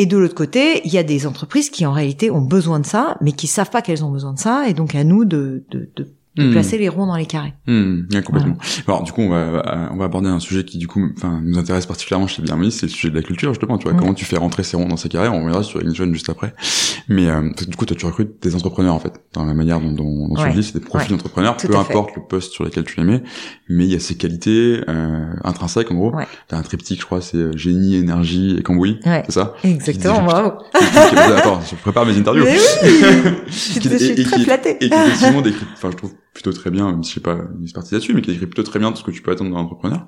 Speaker 2: Et de l'autre côté, il y a des entreprises qui en réalité ont besoin de ça, mais qui savent pas qu'elles ont besoin de ça, et donc à nous de, de, de, de
Speaker 1: Hmm.
Speaker 2: placer les ronds dans les carrés.
Speaker 1: Hmm, ouais, complètement. Alors du coup, on va, on va aborder un sujet qui du coup, enfin, nous intéresse particulièrement chez Bienvenue, c'est le sujet de la culture justement. Tu vois,
Speaker 2: Mm.
Speaker 1: comment tu fais rentrer ces ronds dans ces carrés. On reviendra sur Ignition juste après. Mais euh, du coup, toi, tu recrutes des entrepreneurs en fait, dans la manière dont, dont, dont tu
Speaker 2: Ouais.
Speaker 1: le dis, c'est des profils
Speaker 2: Ouais.
Speaker 1: d'entrepreneurs, peu importe le poste sur lequel tu les mets, mais il y a ces qualités euh, intrinsèques en gros.
Speaker 2: Ouais.
Speaker 1: T'as un triptyque, je crois, c'est euh, génie, énergie et cambouis,
Speaker 2: Ouais.
Speaker 1: c'est ça?
Speaker 2: Exactement, bravo.
Speaker 1: Attends, je prépare mes interviews. (laughs)
Speaker 2: Mais oui, je (laughs) suis, très flattée.
Speaker 1: et qui effectivement enfin je trouve plutôt très bien, même si je sais pas une expertise là-dessus, mais qui décrit plutôt très bien tout ce que tu peux attendre d'un entrepreneur.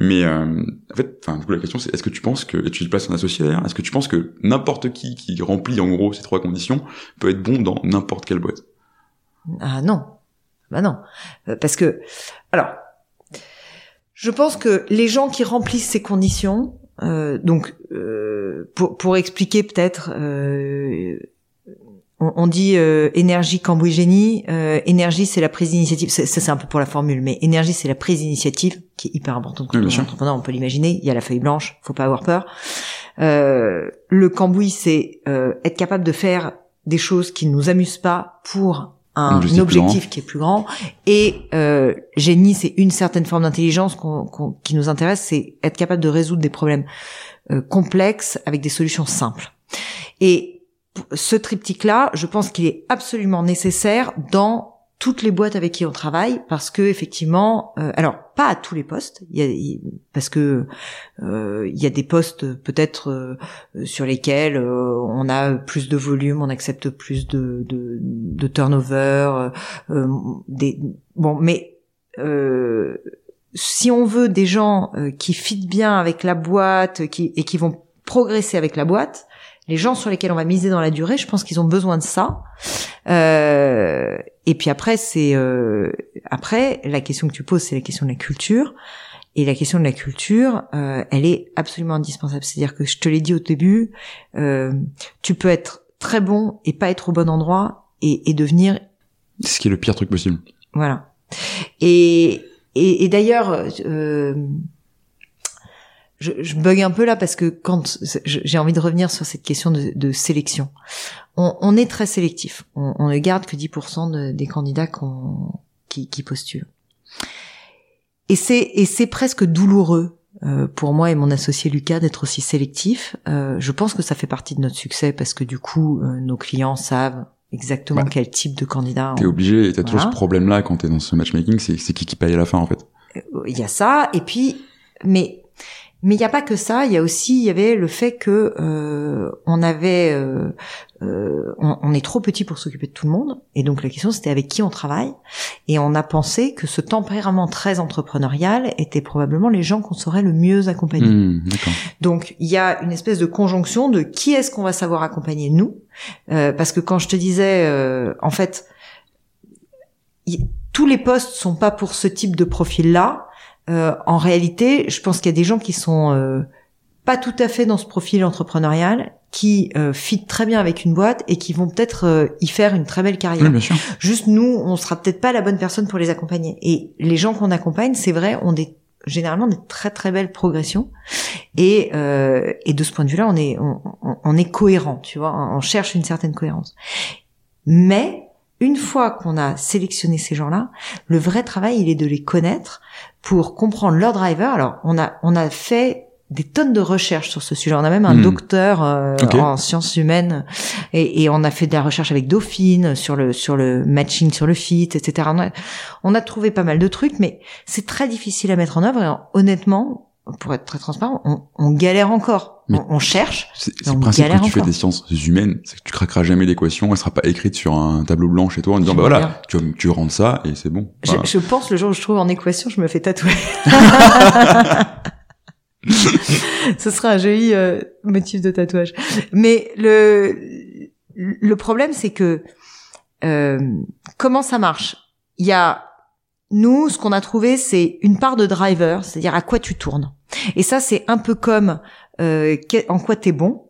Speaker 1: Mais euh, en fait, enfin du coup la question c'est est-ce que tu penses que, et tu le places en associé d'ailleurs, est-ce que tu penses que n'importe qui qui remplit en gros ces trois conditions peut être bon dans n'importe quelle boîte?
Speaker 2: Ah non, bah non, Euh, parce que alors, je pense que les gens qui remplissent ces conditions, euh, donc euh, pour pour expliquer peut-être. On, on dit euh, énergie, cambouis, génie. Euh, énergie, c'est la prise d'initiative. Ça, c'est un peu pour la formule, mais énergie, c'est la prise d'initiative qui est hyper importante quand
Speaker 1: Oui, bien
Speaker 2: on peut l'imaginer. Il y a la feuille blanche, faut pas avoir peur. Euh, le cambouis, c'est euh, être capable de faire des choses qui ne nous amusent pas pour un, objectif, qui est plus grand. Et euh, génie, c'est une certaine forme d'intelligence qui nous intéresse, c'est être capable de résoudre des problèmes euh, complexes avec des solutions simples. Et ce triptyque-là, je pense qu'il est absolument nécessaire dans toutes les boîtes avec qui on travaille parce que effectivement euh, alors pas à tous les postes. Il y a, parce que euh, il y a des postes peut-être euh, sur lesquels on a plus de volume on accepte plus de de, de turnover des bon mais si on veut des gens qui fitent bien avec la boîte qui et qui vont progresser avec la boîte les gens sur lesquels on va miser dans la durée, je pense qu'ils ont besoin de ça. Euh, et puis après, c'est euh, après la question que tu poses, c'est la question de la culture. Et la question de la culture, euh, elle est absolument indispensable. C'est-à-dire que je te l'ai dit au début, euh, tu peux être très bon et pas être au bon endroit et, et devenir.
Speaker 1: Ce qui est le pire truc possible.
Speaker 2: Voilà. Et, et, et d'ailleurs, euh, je, je bug un peu là parce que quand j'ai envie de revenir sur cette question de, de sélection, on, on, est très sélectif. On, on, ne garde que 10% des candidats qui, qui, postulent. Et c'est et c'est presque douloureux euh, pour moi et mon associé Lucas d'être aussi sélectif. Euh, je pense que ça fait partie de notre succès parce que du coup, euh, nos clients savent exactement quel type de candidat.
Speaker 1: T'es obligé, t'as toujours ce problème-là quand t'es dans ce matchmaking, c'est qui qui paye à la fin en fait.
Speaker 2: Il y a ça, et puis, mais mais il n'y a pas que ça, il y a aussi il y avait le fait que euh, on avait euh, euh, on, est trop petit pour s'occuper de tout le monde. Et donc la question c'était avec qui on travaille. Et on a pensé que ce tempérament très entrepreneurial était probablement les gens qu'on saurait le mieux accompagner. Mmh, donc il y a une espèce de conjonction de qui est-ce qu'on va savoir accompagner nous. Parce que quand je te disais en fait tous les postes sont pas pour ce type de profil là euh, en réalité, je pense qu'il y a des gens qui sont euh, pas tout à fait dans ce profil entrepreneurial, qui euh, fit très bien avec une boîte et qui vont peut-être euh, y faire une très belle carrière.
Speaker 1: bien sûr.
Speaker 2: Juste nous, on sera peut-être pas la bonne personne pour les accompagner. Et les gens qu'on accompagne, c'est vrai, ont des généralement des très très belles progressions et, euh, et de ce point de vue-là on est on, on, est cohérent tu vois on cherche une certaine cohérence mais une fois qu'on a sélectionné ces gens-là, le vrai travail, il est de les connaître pour comprendre leur driver. Alors, on a, on a fait des tonnes de recherches sur ce sujet. On a même un hmm. docteur euh, en sciences humaines et, et, on a fait de la recherche avec Dauphine sur le sur le matching, sur le fit, etc. On a, on a trouvé pas mal de trucs, mais c'est très difficile à mettre en œuvre. Et honnêtement, pour être très transparent, on, on galère encore. On, on, cherche.
Speaker 1: C'est le principe quand tu fais des sciences humaines, c'est que tu craqueras jamais l'équation, elle sera pas écrite sur un tableau blanc chez toi en disant bah voilà, tu, tu rentres ça et c'est bon.
Speaker 2: Je, je, pense le jour où je trouve en équation, je me fais tatouer. (laughs) Ce sera un joli euh, motif de tatouage. Mais le le problème c'est que euh, comment ça marche? Il y a nous, ce qu'on a trouvé, c'est une part de driver, c'est-à-dire à quoi tu tournes. Et ça, c'est un peu comme euh, en quoi t'es bon.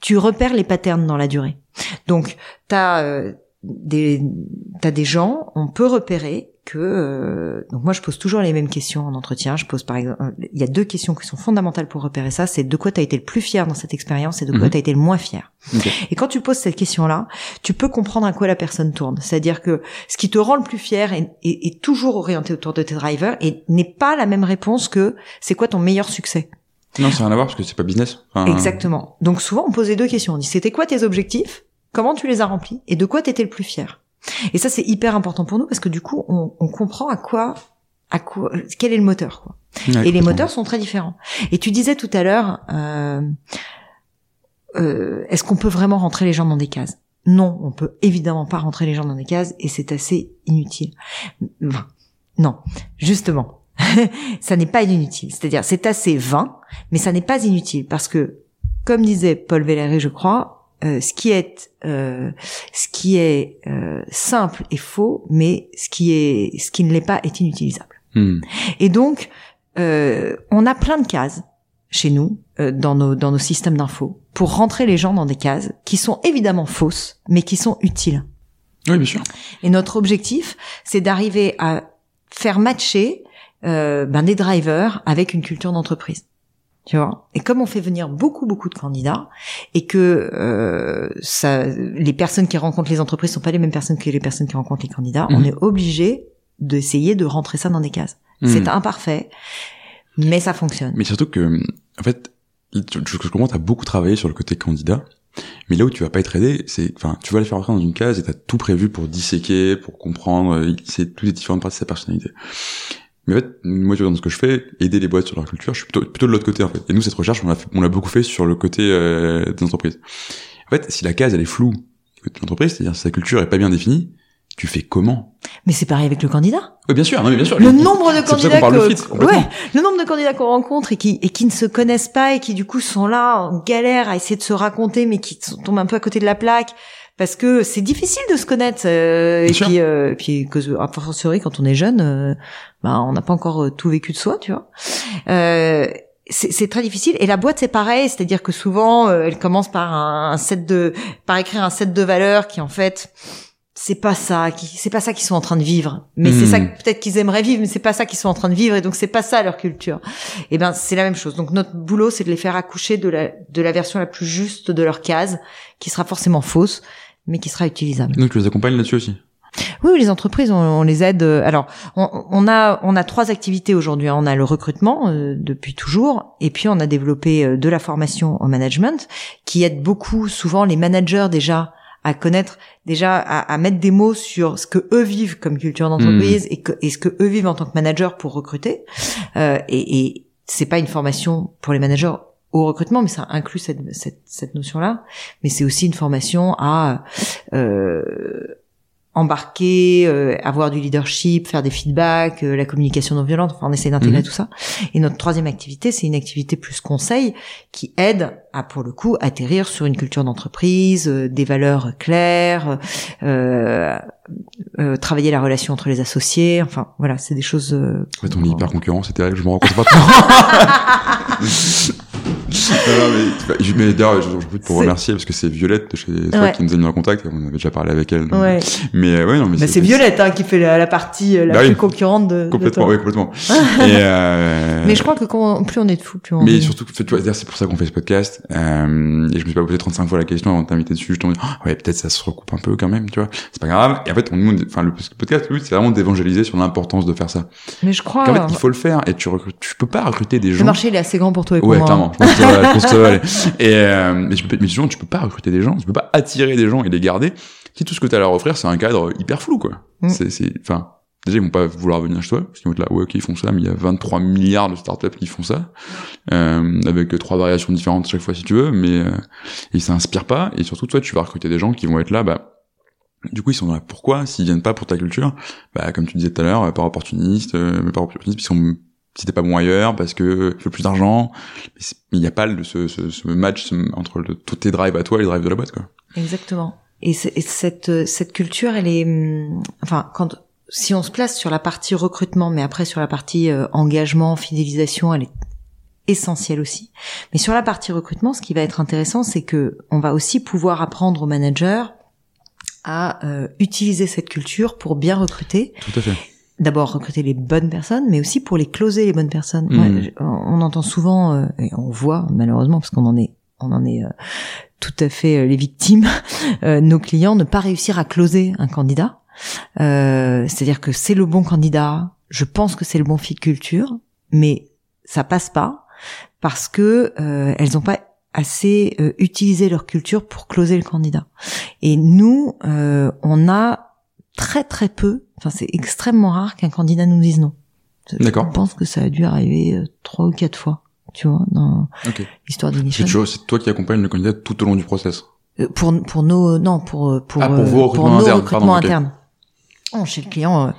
Speaker 2: Tu repères les patterns dans la durée. Donc, t'as euh, des t'as des gens, on peut repérer que euh, donc moi je pose toujours les mêmes questions en entretien. Je pose par exemple, il y a deux questions qui sont fondamentales pour repérer ça. C'est de quoi tu as été le plus fier dans cette expérience et de quoi mhm. tu as été le moins fier. Et quand tu poses cette question-là, tu peux comprendre à quoi la personne tourne. C'est-à-dire que ce qui te rend le plus fier est, est, toujours orienté autour de tes drivers et n'est pas la même réponse que c'est quoi ton meilleur succès.
Speaker 1: Non, ça n'a rien à voir parce que c'est pas business.
Speaker 2: Exactement. Donc souvent on pose les deux questions. On dit c'était quoi tes objectifs, comment tu les as remplis? Et de quoi tu étais le plus fier? Et ça, c'est hyper important pour nous parce que du coup, on, on comprend à quoi, à quoi, quel est le moteur. Quoi. et les moteurs sont très différents. Et tu disais tout à l'heure, euh, euh, est-ce qu'on peut vraiment rentrer les gens dans des cases? Non, on peut évidemment pas rentrer les gens dans des cases et c'est assez inutile. non, justement, (laughs) ça n'est pas inutile. C'est-à-dire, c'est assez vain, mais ça n'est pas inutile parce que, comme disait Paul Valéry, je crois, euh, ce qui est euh, ce qui est euh, simple est faux, mais ce qui est ce qui ne l'est pas est inutilisable. Hmm. Et donc on a plein de cases chez nous dans nos dans nos systèmes d'infos pour rentrer les gens dans des cases qui sont évidemment fausses, mais qui sont utiles.
Speaker 1: Oui, bien sûr.
Speaker 2: Et notre objectif, c'est d'arriver à faire matcher ben, des drivers avec une culture d'entreprise. Tu vois. Et comme on fait venir beaucoup beaucoup de candidats et que euh, ça, les personnes qui rencontrent les entreprises sont pas les mêmes personnes que les personnes qui rencontrent les candidats, on
Speaker 1: Mhm.
Speaker 2: est obligé d'essayer de rentrer ça dans des cases. C'est
Speaker 1: Mhm.
Speaker 2: imparfait, mais ça fonctionne.
Speaker 1: Mais surtout que, en fait, tu- je je comprends, t'as beaucoup travaillé sur le côté candidat, mais là où tu vas pas être aidé, c'est, enfin, tu vas les faire rentrer dans une case et t'as tout prévu pour disséquer, pour comprendre, euh, c'est toutes les différentes parties de sa personnalité. Mais en fait, moi, tu vois, dans ce que je fais, aider les boîtes sur leur culture, je suis plutôt, plutôt de l'autre côté, en fait. Et nous, cette recherche, on l'a, fait- on l'a beaucoup fait sur le côté euh, des entreprises. En fait, si la case, elle est floue, l'entreprise, c'est-à-dire si sa culture est pas bien définie, tu fais comment?
Speaker 2: Mais c'est pareil avec le candidat.
Speaker 1: Oui, bien sûr, non, mais bien sûr.
Speaker 2: Le nombre de candidats
Speaker 1: de
Speaker 2: que,
Speaker 1: fit,
Speaker 2: ouais, le nombre de candidats qu'on rencontre et qui et qui ne se connaissent pas et qui du coup sont là en galère à essayer de se raconter mais qui tombent un peu à côté de la plaque parce que c'est difficile de se connaître euh, et
Speaker 1: Bien sûr.
Speaker 2: puis euh, puis que à fortiori quand on est jeune euh, bah on n'a pas encore euh, tout vécu de soi tu vois. Euh, c'est très difficile. Et la boîte c'est pareil. C'est-à-dire que souvent euh, elle commence par un, un set de par écrire un set de valeurs qui en fait c'est pas ça qui c'est pas ça qu'ils sont en train de vivre. Mais c'est
Speaker 1: Hmm.
Speaker 2: ça peut-être qu'ils aimeraient vivre mais c'est pas ça qu'ils sont en train de vivre et donc c'est pas ça leur culture. Et ben c'est la même chose. Donc notre boulot c'est de les faire accoucher de la de la version la plus juste de leur case qui sera forcément fausse mais qui sera utilisable
Speaker 1: Donc, tu les accompagnes là-dessus aussi.
Speaker 2: oui, les entreprises, on, on les aide. euh, Alors, on, on a on a trois activités aujourd'hui. hein. On a le recrutement euh, depuis toujours, et puis on a développé euh, de la formation au management, qui aide beaucoup, souvent les managers déjà à connaître, déjà à, à mettre des mots sur ce que eux vivent comme culture d'entreprise et, que, et ce que eux vivent en tant que manager pour recruter. Euh, et, et c'est pas une formation pour les managers au recrutement, mais ça inclut cette, cette, cette notion-là. Mais c'est aussi une formation à euh, embarquer, euh, avoir du leadership, faire des feedbacks, euh, la communication non violente. Enfin, on essaie d'intégrer
Speaker 1: Mhm.
Speaker 2: tout ça. Et notre troisième activité, c'est une activité plus conseil qui aide à, pour le coup, atterrir sur une culture d'entreprise, euh, des valeurs claires, euh, euh, travailler la relation entre les associés. Enfin, voilà, c'est des choses. euh,
Speaker 1: En fait, on est hyper concurrent, c'était je me rends compte pas. (laughs) (laughs) non, mais, je- mais d'ailleurs, j'en profite pour remercier parce que c'est Violette de chez toi
Speaker 2: Ouais.
Speaker 1: qui nous a mis en contact. On avait déjà parlé avec elle. donc-
Speaker 2: Ouais.
Speaker 1: Mais euh, ouais, non, mais
Speaker 2: Bah, c'est Violette hein, qui fait la, la partie euh, la
Speaker 1: Bah oui.
Speaker 2: plus concurrente de, de
Speaker 1: Complètement,
Speaker 2: toi.
Speaker 1: oui, complètement. (laughs) Et, euh,
Speaker 2: Mais je crois que quand, plus on est de fou, plus on.
Speaker 1: mais surtout, tu vois, c'est pour ça qu'on fait ce podcast. Euh, et je me suis pas posé 35 fois la question avant de t'inviter dessus. Je t'en dis, oh, ouais, peut-être ça se recoupe un peu quand même, tu vois. C'est pas grave. Et en fait, on, enfin, le podcast, le but, c'est vraiment d'évangéliser sur l'importance de faire ça.
Speaker 2: Mais je crois.
Speaker 1: Qu'en fait, il faut le faire. Et tu recrutes, tu peux pas recruter des
Speaker 2: Le
Speaker 1: gens.
Speaker 2: marché il est assez grand pour toi et pour
Speaker 1: Ouais,
Speaker 2: moi.
Speaker 1: clairement. Je pense que ça va, je pense que ça va aller. Et, euh, mais, tu peux, mais tu peux pas recruter des gens, tu peux pas attirer des gens et les garder si tout ce que tu as à leur offrir, c'est un cadre hyper flou, quoi.
Speaker 2: Mm.
Speaker 1: C'est, c'est, enfin, déjà, ils vont pas vouloir venir chez toi, parce qu'ils vont être là, ouais, ok, ils font ça, mais il y a 23 milliards de startups qui font ça, euh, avec trois variations différentes chaque fois si tu veux, mais, euh, ils s'inspirent pas, et surtout, toi, tu vas recruter des gens qui vont être là, bah, du coup, ils sont là. Pourquoi S'ils viennent pas pour ta culture, bah, comme tu disais tout à l'heure, euh, par opportuniste, euh, mais par opportuniste, ils sont, si t'es pas bon ailleurs, parce que il faut plus d'argent, il n'y a pas le, ce, ce, ce match entre le, tous tes drives à toi et les drives de la boîte, quoi.
Speaker 2: Exactement. Et, et cette cette culture, elle est, hum, enfin, quand si on se place sur la partie recrutement, mais après sur la partie euh, engagement, fidélisation, elle est essentielle aussi. Mais sur la partie recrutement, ce qui va être intéressant, c'est que on va aussi pouvoir apprendre aux managers à euh, utiliser cette culture pour bien recruter.
Speaker 1: Tout à fait.
Speaker 2: D'abord recruter les bonnes personnes, mais aussi pour les closer les bonnes personnes. Ouais, je- on entend souvent euh, et on voit malheureusement parce qu'on en est on en est euh, tout à fait euh, les victimes, (laughs) euh, nos clients ne pas réussir à closer un candidat. Euh, C'est-à-dire que c'est le bon candidat, je pense que c'est le bon fit culture, mais ça passe pas parce que euh, elles n'ont pas assez euh, utilisé leur culture pour closer le candidat. Et nous, euh, on a très très peu, enfin c'est extrêmement rare qu'un candidat nous dise non.
Speaker 1: D'accord.
Speaker 2: Je pense que ça a dû arriver euh, trois ou quatre fois, tu vois, dans
Speaker 1: Ok.
Speaker 2: l'histoire
Speaker 1: toujours, c'est toi qui accompagne le candidat tout au long du process.
Speaker 2: Euh, pour pour nos non pour euh, pour
Speaker 1: Ah, pour
Speaker 2: euh,
Speaker 1: vos recrutements
Speaker 2: nos
Speaker 1: internes,
Speaker 2: recrutements
Speaker 1: pardon,
Speaker 2: internes. Oh, chez le client, euh,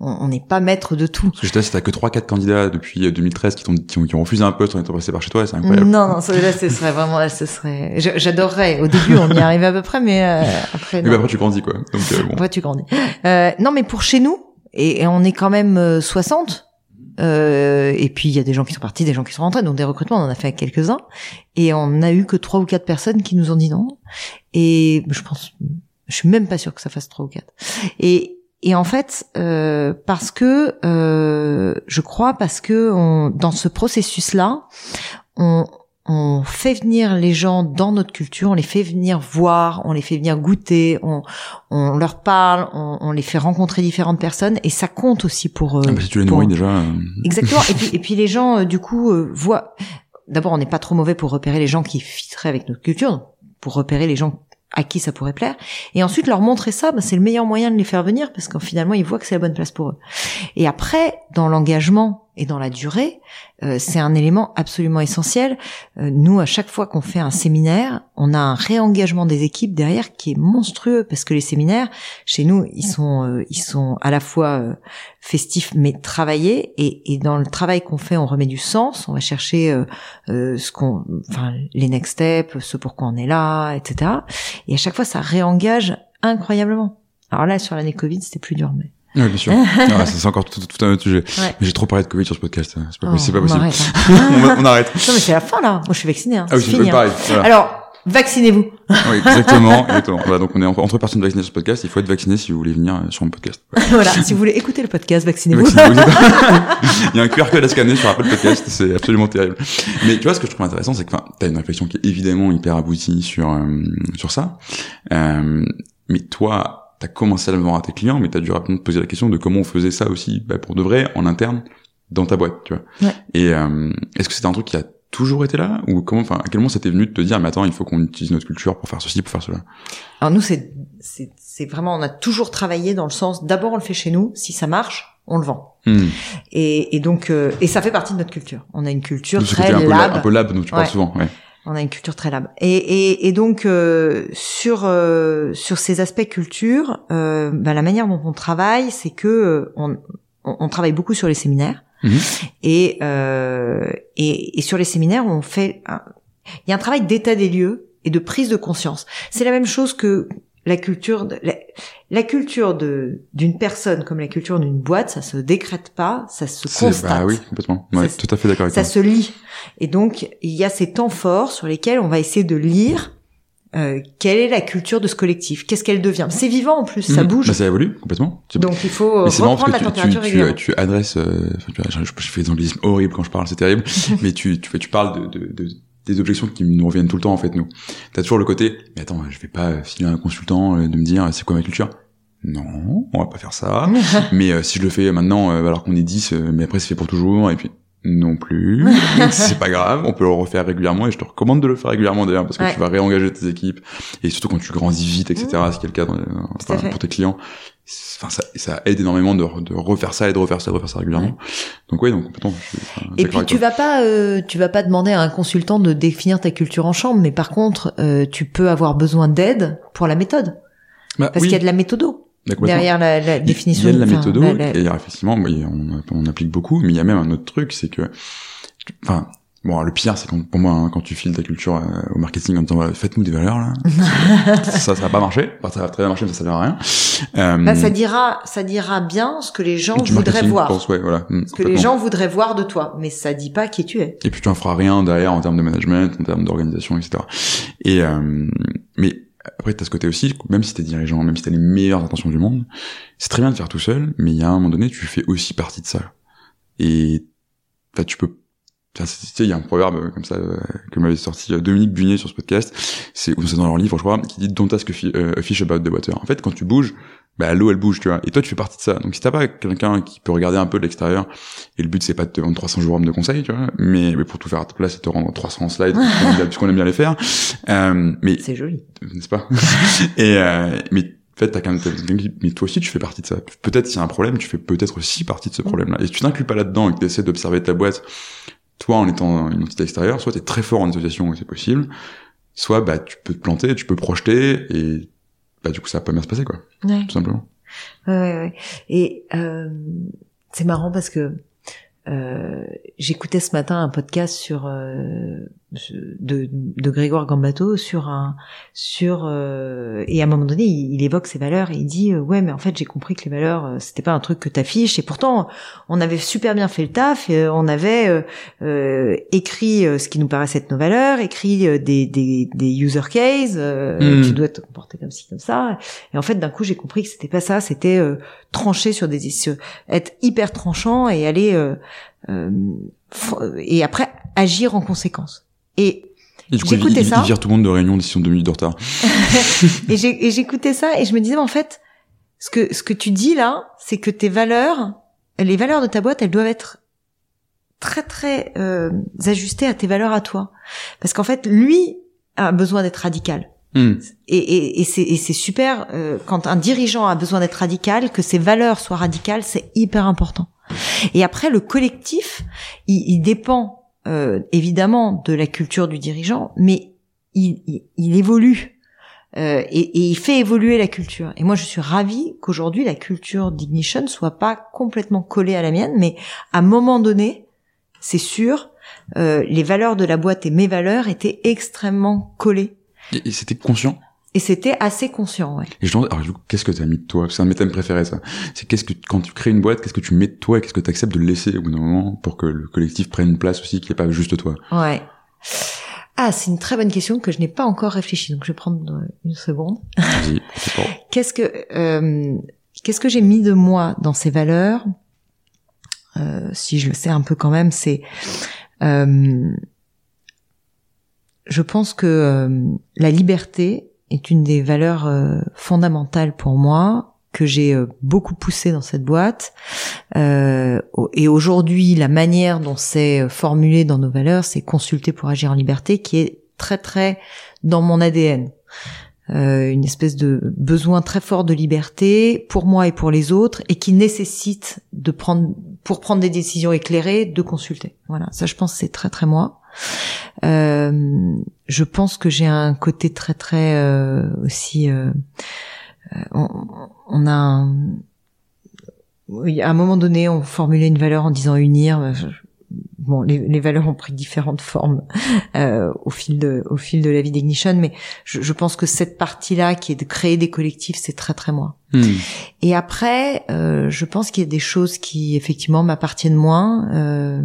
Speaker 2: on on n'est pas maître de tout.
Speaker 1: Parce que je si t'as que 3-4 candidats depuis euh, 2013 qui, t'ont, qui, ont, qui ont refusé un poste en étant passé par chez toi, c'est incroyable.
Speaker 2: Non, non, ça, là, ce serait vraiment, là, ce serait. J'adorerais. Au début, on y arrivait à peu près, mais euh, (laughs) après,
Speaker 1: Mais
Speaker 2: non.
Speaker 1: bah, après, tu grandis, quoi. Donc, euh, bon.
Speaker 2: Après, tu grandis. Euh, non, mais pour chez nous, et, et on est quand même euh, 60. Euh, et puis il y a des gens qui sont partis, des gens qui sont rentrés, donc des recrutements, on en a fait quelques-uns, et on a eu que trois ou quatre personnes qui nous ont dit non. Et je pense, je suis même pas sûre que ça fasse trois ou quatre. Et, et en fait, euh, parce que euh, je crois, parce que on, dans ce processus-là, on, on fait venir les gens dans notre culture, on les fait venir voir, on les fait venir goûter, on, on leur parle, on, on les fait rencontrer différentes personnes et ça compte aussi pour eux.
Speaker 1: Ah bah, si tu les nourris déjà. euh,
Speaker 2: Exactement. et puis (laughs) et puis les gens euh, du coup euh, voient. D'abord, on n'est pas trop mauvais pour repérer les gens qui fitteraient avec notre culture, pour repérer les gens à qui ça pourrait plaire. Et ensuite leur montrer ça, bah, c'est le meilleur moyen de les faire venir parce qu'en finalement ils voient que c'est la bonne place pour eux. Et après, dans l'engagement et dans la durée, euh, c'est un élément absolument essentiel. Euh, nous, à chaque fois qu'on fait un séminaire, on a un réengagement des équipes derrière qui est monstrueux parce que les séminaires, chez nous, ils sont, euh, ils sont à la fois euh, festifs mais travaillés et, et dans le travail qu'on fait, on remet du sens. On va chercher euh, euh, ce qu'on, enfin, les next steps, ce pourquoi on est là, etc. Et à chaque fois, ça réengage incroyablement. Alors là, sur l'année Covid, c'était plus dur, mais.
Speaker 1: Ouais, bien sûr. (laughs) Ah, c'est encore tout, tout un autre sujet.
Speaker 2: Ouais.
Speaker 1: Mais j'ai trop parlé de Covid sur ce podcast. C'est pas,
Speaker 2: Oh,
Speaker 1: c'est pas possible.
Speaker 2: arrête, hein. (laughs)
Speaker 1: on, va- on arrête.
Speaker 2: Non, mais c'est la fin là. Moi, je suis vaccinée. Hein.
Speaker 1: Ah oui,
Speaker 2: c'est fini. hein.
Speaker 1: pareil. Voilà.
Speaker 2: Alors, vaccinez-vous.
Speaker 1: Oui, exactement. (laughs) exactement. Voilà, donc on est entre personnes vaccinées sur ce podcast. Il faut être vacciné si vous voulez venir euh, sur mon podcast.
Speaker 2: voilà. Si vous voulez écouter le podcast, vaccinez-vous.
Speaker 1: Il y a un QR code à scanner sur Apple Podcast, c'est absolument terrible. Mais tu vois, ce que je trouve intéressant, c'est que enfin, t'as une réflexion qui est évidemment hyper aboutie sur euh, sur ça. Euh, mais toi, t'as commencé à le vendre à tes clients, mais t'as dû rapidement te poser la question de comment on faisait ça aussi, bah, pour de vrai, en interne, dans ta boîte, tu vois.
Speaker 2: Ouais.
Speaker 1: Et euh, est-ce que c'était un truc qui a toujours été là ou comment enfin à quel moment t'est venu de te dire mais attends il faut qu'on utilise notre culture pour faire ceci pour faire cela?
Speaker 2: Alors nous, c'est, c'est, vraiment, on a toujours travaillé dans le sens, d'abord on le fait chez nous, si ça marche, on le vend.
Speaker 1: Hmm.
Speaker 2: Et, et donc, euh, et ça fait partie de notre culture. On a une culture très
Speaker 1: côté un peu,
Speaker 2: lab.
Speaker 1: un peu lab dont tu parles souvent ouais.
Speaker 2: On a une culture très lab. Et, et, et donc euh, sur euh, sur ces aspects culture, euh, bah, la manière dont on travaille, c'est que euh, on, on, on travaille beaucoup sur les séminaires.
Speaker 1: Mhm.
Speaker 2: Et, euh, et et sur les séminaires, on fait un- il y a un travail d'état des lieux et de prise de conscience. C'est la même chose que la culture de, la, la culture de d'une personne comme la culture d'une boîte, ça se décrète pas, ça se constate
Speaker 1: bah oui complètement ouais,
Speaker 2: Ça,
Speaker 1: tout à fait d'accord avec
Speaker 2: ça
Speaker 1: toi
Speaker 2: se lit. Et donc, il y a ces temps forts sur lesquels on va essayer de lire euh, quelle est la culture de ce collectif, qu'est-ce qu'elle devient. C'est vivant en plus, ça
Speaker 1: Mhm.
Speaker 2: bouge.
Speaker 1: bah, ça évolue complètement
Speaker 2: donc il faut reprendre la
Speaker 1: tu,
Speaker 2: température
Speaker 1: tu, tu, tu adresses euh, enfin, tu vois, je, je fais des anglicismes horribles quand je parle c'est terrible (laughs) mais tu tu tu parles de, de, de des objections qui nous reviennent tout le temps en fait nous. T'as toujours le côté mais attends je vais pas filer à un consultant euh, de me dire c'est quoi ma culture? Non on va pas faire ça. (laughs) Mais euh, si je le fais maintenant euh, alors qu'on est 10 euh, mais après c'est fait pour toujours et puis non plus. (laughs) C'est pas grave on peut le refaire régulièrement et je te recommande de le faire régulièrement d'ailleurs parce que
Speaker 2: Ouais.
Speaker 1: tu vas réengager tes équipes. Et surtout quand tu grandis vite etc ce qui est le cas dans, enfin, pour tes clients enfin ça, ça aide énormément de, de refaire ça et de refaire ça et de refaire ça régulièrement. Donc oui donc complètement
Speaker 2: Et puis tu vas pas, euh, tu vas pas demander à un consultant de définir ta culture en chambre, mais par contre, euh, tu peux avoir besoin d'aide pour la méthode,
Speaker 1: Bah,
Speaker 2: parce
Speaker 1: oui,
Speaker 2: qu'il y a de la méthodo. Derrière la, la définition.
Speaker 1: Il y a de la
Speaker 2: enfin,
Speaker 1: méthode,
Speaker 2: la-
Speaker 1: et il y a effectivement, on, on applique beaucoup, mais il y a même un autre truc, c'est que, enfin, bon, le pire, c'est quand, pour moi, hein, quand tu files ta culture euh, au marketing en disant, faites-nous des valeurs, là, (laughs) ça, ça va pas marcher, enfin, ça va très bien marcher, mais ça sert à rien. Euh,
Speaker 2: Bah, ça dira, ça dira bien ce que les gens voudraient voir,
Speaker 1: je pense, ouais, voilà, mm,
Speaker 2: ce que les gens voudraient voir de toi, mais ça dit pas qui tu es.
Speaker 1: Et puis tu en feras rien derrière en termes de management, en termes d'organisation, etc. Et euh, mais après t'as ce côté aussi, même si t'es dirigeant, même si t'as les meilleures intentions du monde, c'est très bien de faire tout seul, mais il y a un moment donné, tu fais aussi partie de ça. Et enfin, tu peux tu sais, il y a un proverbe comme ça euh, que m'avait sorti euh, Dominique Bunier sur ce podcast, c'est dans leur livre, je crois, qui dit "Don't ask a euh, fish about the water". En fait, quand tu bouges, bah l'eau elle bouge, tu vois. Et toi, tu fais partie de ça. Donc si t'as pas quelqu'un qui peut regarder un peu de l'extérieur, et le but c'est pas de te vendre 300 jours de conseils, tu vois, mais, mais pour tout faire à ta place, de te rendre 300 slides, puisqu'on aime bien- puisqu'on aime bien les faire. Euh, mais
Speaker 2: C'est joli.
Speaker 1: n'est-ce pas? (laughs) Et euh, mais en fait, t'as quand même t'as quelqu'un qui- mais toi aussi tu fais partie de ça. Peut-être s'il y a un problème, tu fais peut-être aussi partie de ce problème-là. Et si tu t'inclus pas là-dedans et que tu essaies d'observer ta boîte, toi en étant une entité extérieure, soit t'es très fort en association et c'est possible, soit bah tu peux te planter, tu peux projeter et bah du coup ça va pas bien se passer quoi,
Speaker 2: Ouais.
Speaker 1: tout simplement.
Speaker 2: Ouais, ouais, ouais. Et euh, c'est marrant parce que euh, j'écoutais ce matin un podcast sur euh, de, de Grégoire Gambato sur un sur euh, et à un moment donné il, il évoque ses valeurs et il dit euh, ouais mais en fait j'ai compris que les valeurs euh, c'était pas un truc que t'affiches et pourtant on avait super bien fait le taf et, euh, on avait écrit ce qui nous paraissait être nos valeurs écrit des, des des user cases euh,
Speaker 1: Mm.
Speaker 2: tu dois te comporter comme ci comme ça et en fait d'un coup j'ai compris que c'était pas ça c'était euh, trancher sur des sur- être hyper tranchant et aller euh, euh, et après agir en conséquence. Et
Speaker 1: et du coup, il, ça. il vire tout le monde de réunion d'ici deux minutes de retard. (laughs)
Speaker 2: et j'écoutais ça et je me disais, en fait, ce que, ce que tu dis là, c'est que tes valeurs, les valeurs de ta boîte, elles doivent être très très euh, ajustées à tes valeurs à toi. Parce qu'en fait, lui a besoin d'être radical. Hmm. Et, et, et c'est super euh, quand un dirigeant a besoin d'être radical, que ses valeurs soient radicales, c'est hyper important. Et après, le collectif, il, il dépend euh, évidemment de la culture du dirigeant, mais il, il, évolue euh, et, et, il fait évoluer la culture. Et moi, je suis ravie qu'aujourd'hui la culture d'Ignition soit pas complètement collée à la mienne, mais à un moment donné, c'est sûr, euh, les valeurs de la boîte et mes valeurs étaient extrêmement collées.
Speaker 1: Et, c'était conscient?
Speaker 2: Et c'était assez conscient, ouais.
Speaker 1: Et je alors, qu'est-ce que tu as mis de toi? C'est un de mes thèmes préférés, ça. C'est qu'est-ce que, quand tu crées une boîte, qu'est-ce que tu mets de toi et qu'est-ce que tu acceptes de laisser au bout d'un moment pour que le collectif prenne une place aussi qui est pas juste toi?
Speaker 2: Ouais. Ah, c'est une très bonne question que je n'ai pas encore réfléchi, donc je vais prendre euh, une seconde. (laughs) qu'est-ce que, euh, qu'est-ce que j'ai mis de moi dans ces valeurs? Euh, Si je le sais un peu quand même, c'est, euh, je pense que euh, la liberté est une des valeurs euh, fondamentales pour moi que j'ai euh, beaucoup poussé dans cette boîte. Euh, et aujourd'hui, la manière dont c'est formulé dans nos valeurs, c'est consulter pour agir en liberté, qui est très très dans mon ADN. Euh, une espèce de besoin très fort de liberté pour moi et pour les autres, et qui nécessite de prendre, pour prendre des décisions éclairées, de consulter. Voilà, ça, je pense, c'est très très moi. Euh, je pense que j'ai un côté très très euh, aussi. Euh, on, on, a un, à un moment donné, on formulait une valeur en disant unir. Bon, les, les valeurs ont pris différentes formes euh, au fil de au fil de la vie d'Ignition, mais je, je, pense que cette partie-là, qui est de créer des collectifs, c'est très très moi. Hmm. Et après, euh, je pense qu'il y a des choses qui effectivement m'appartiennent moins. Euh,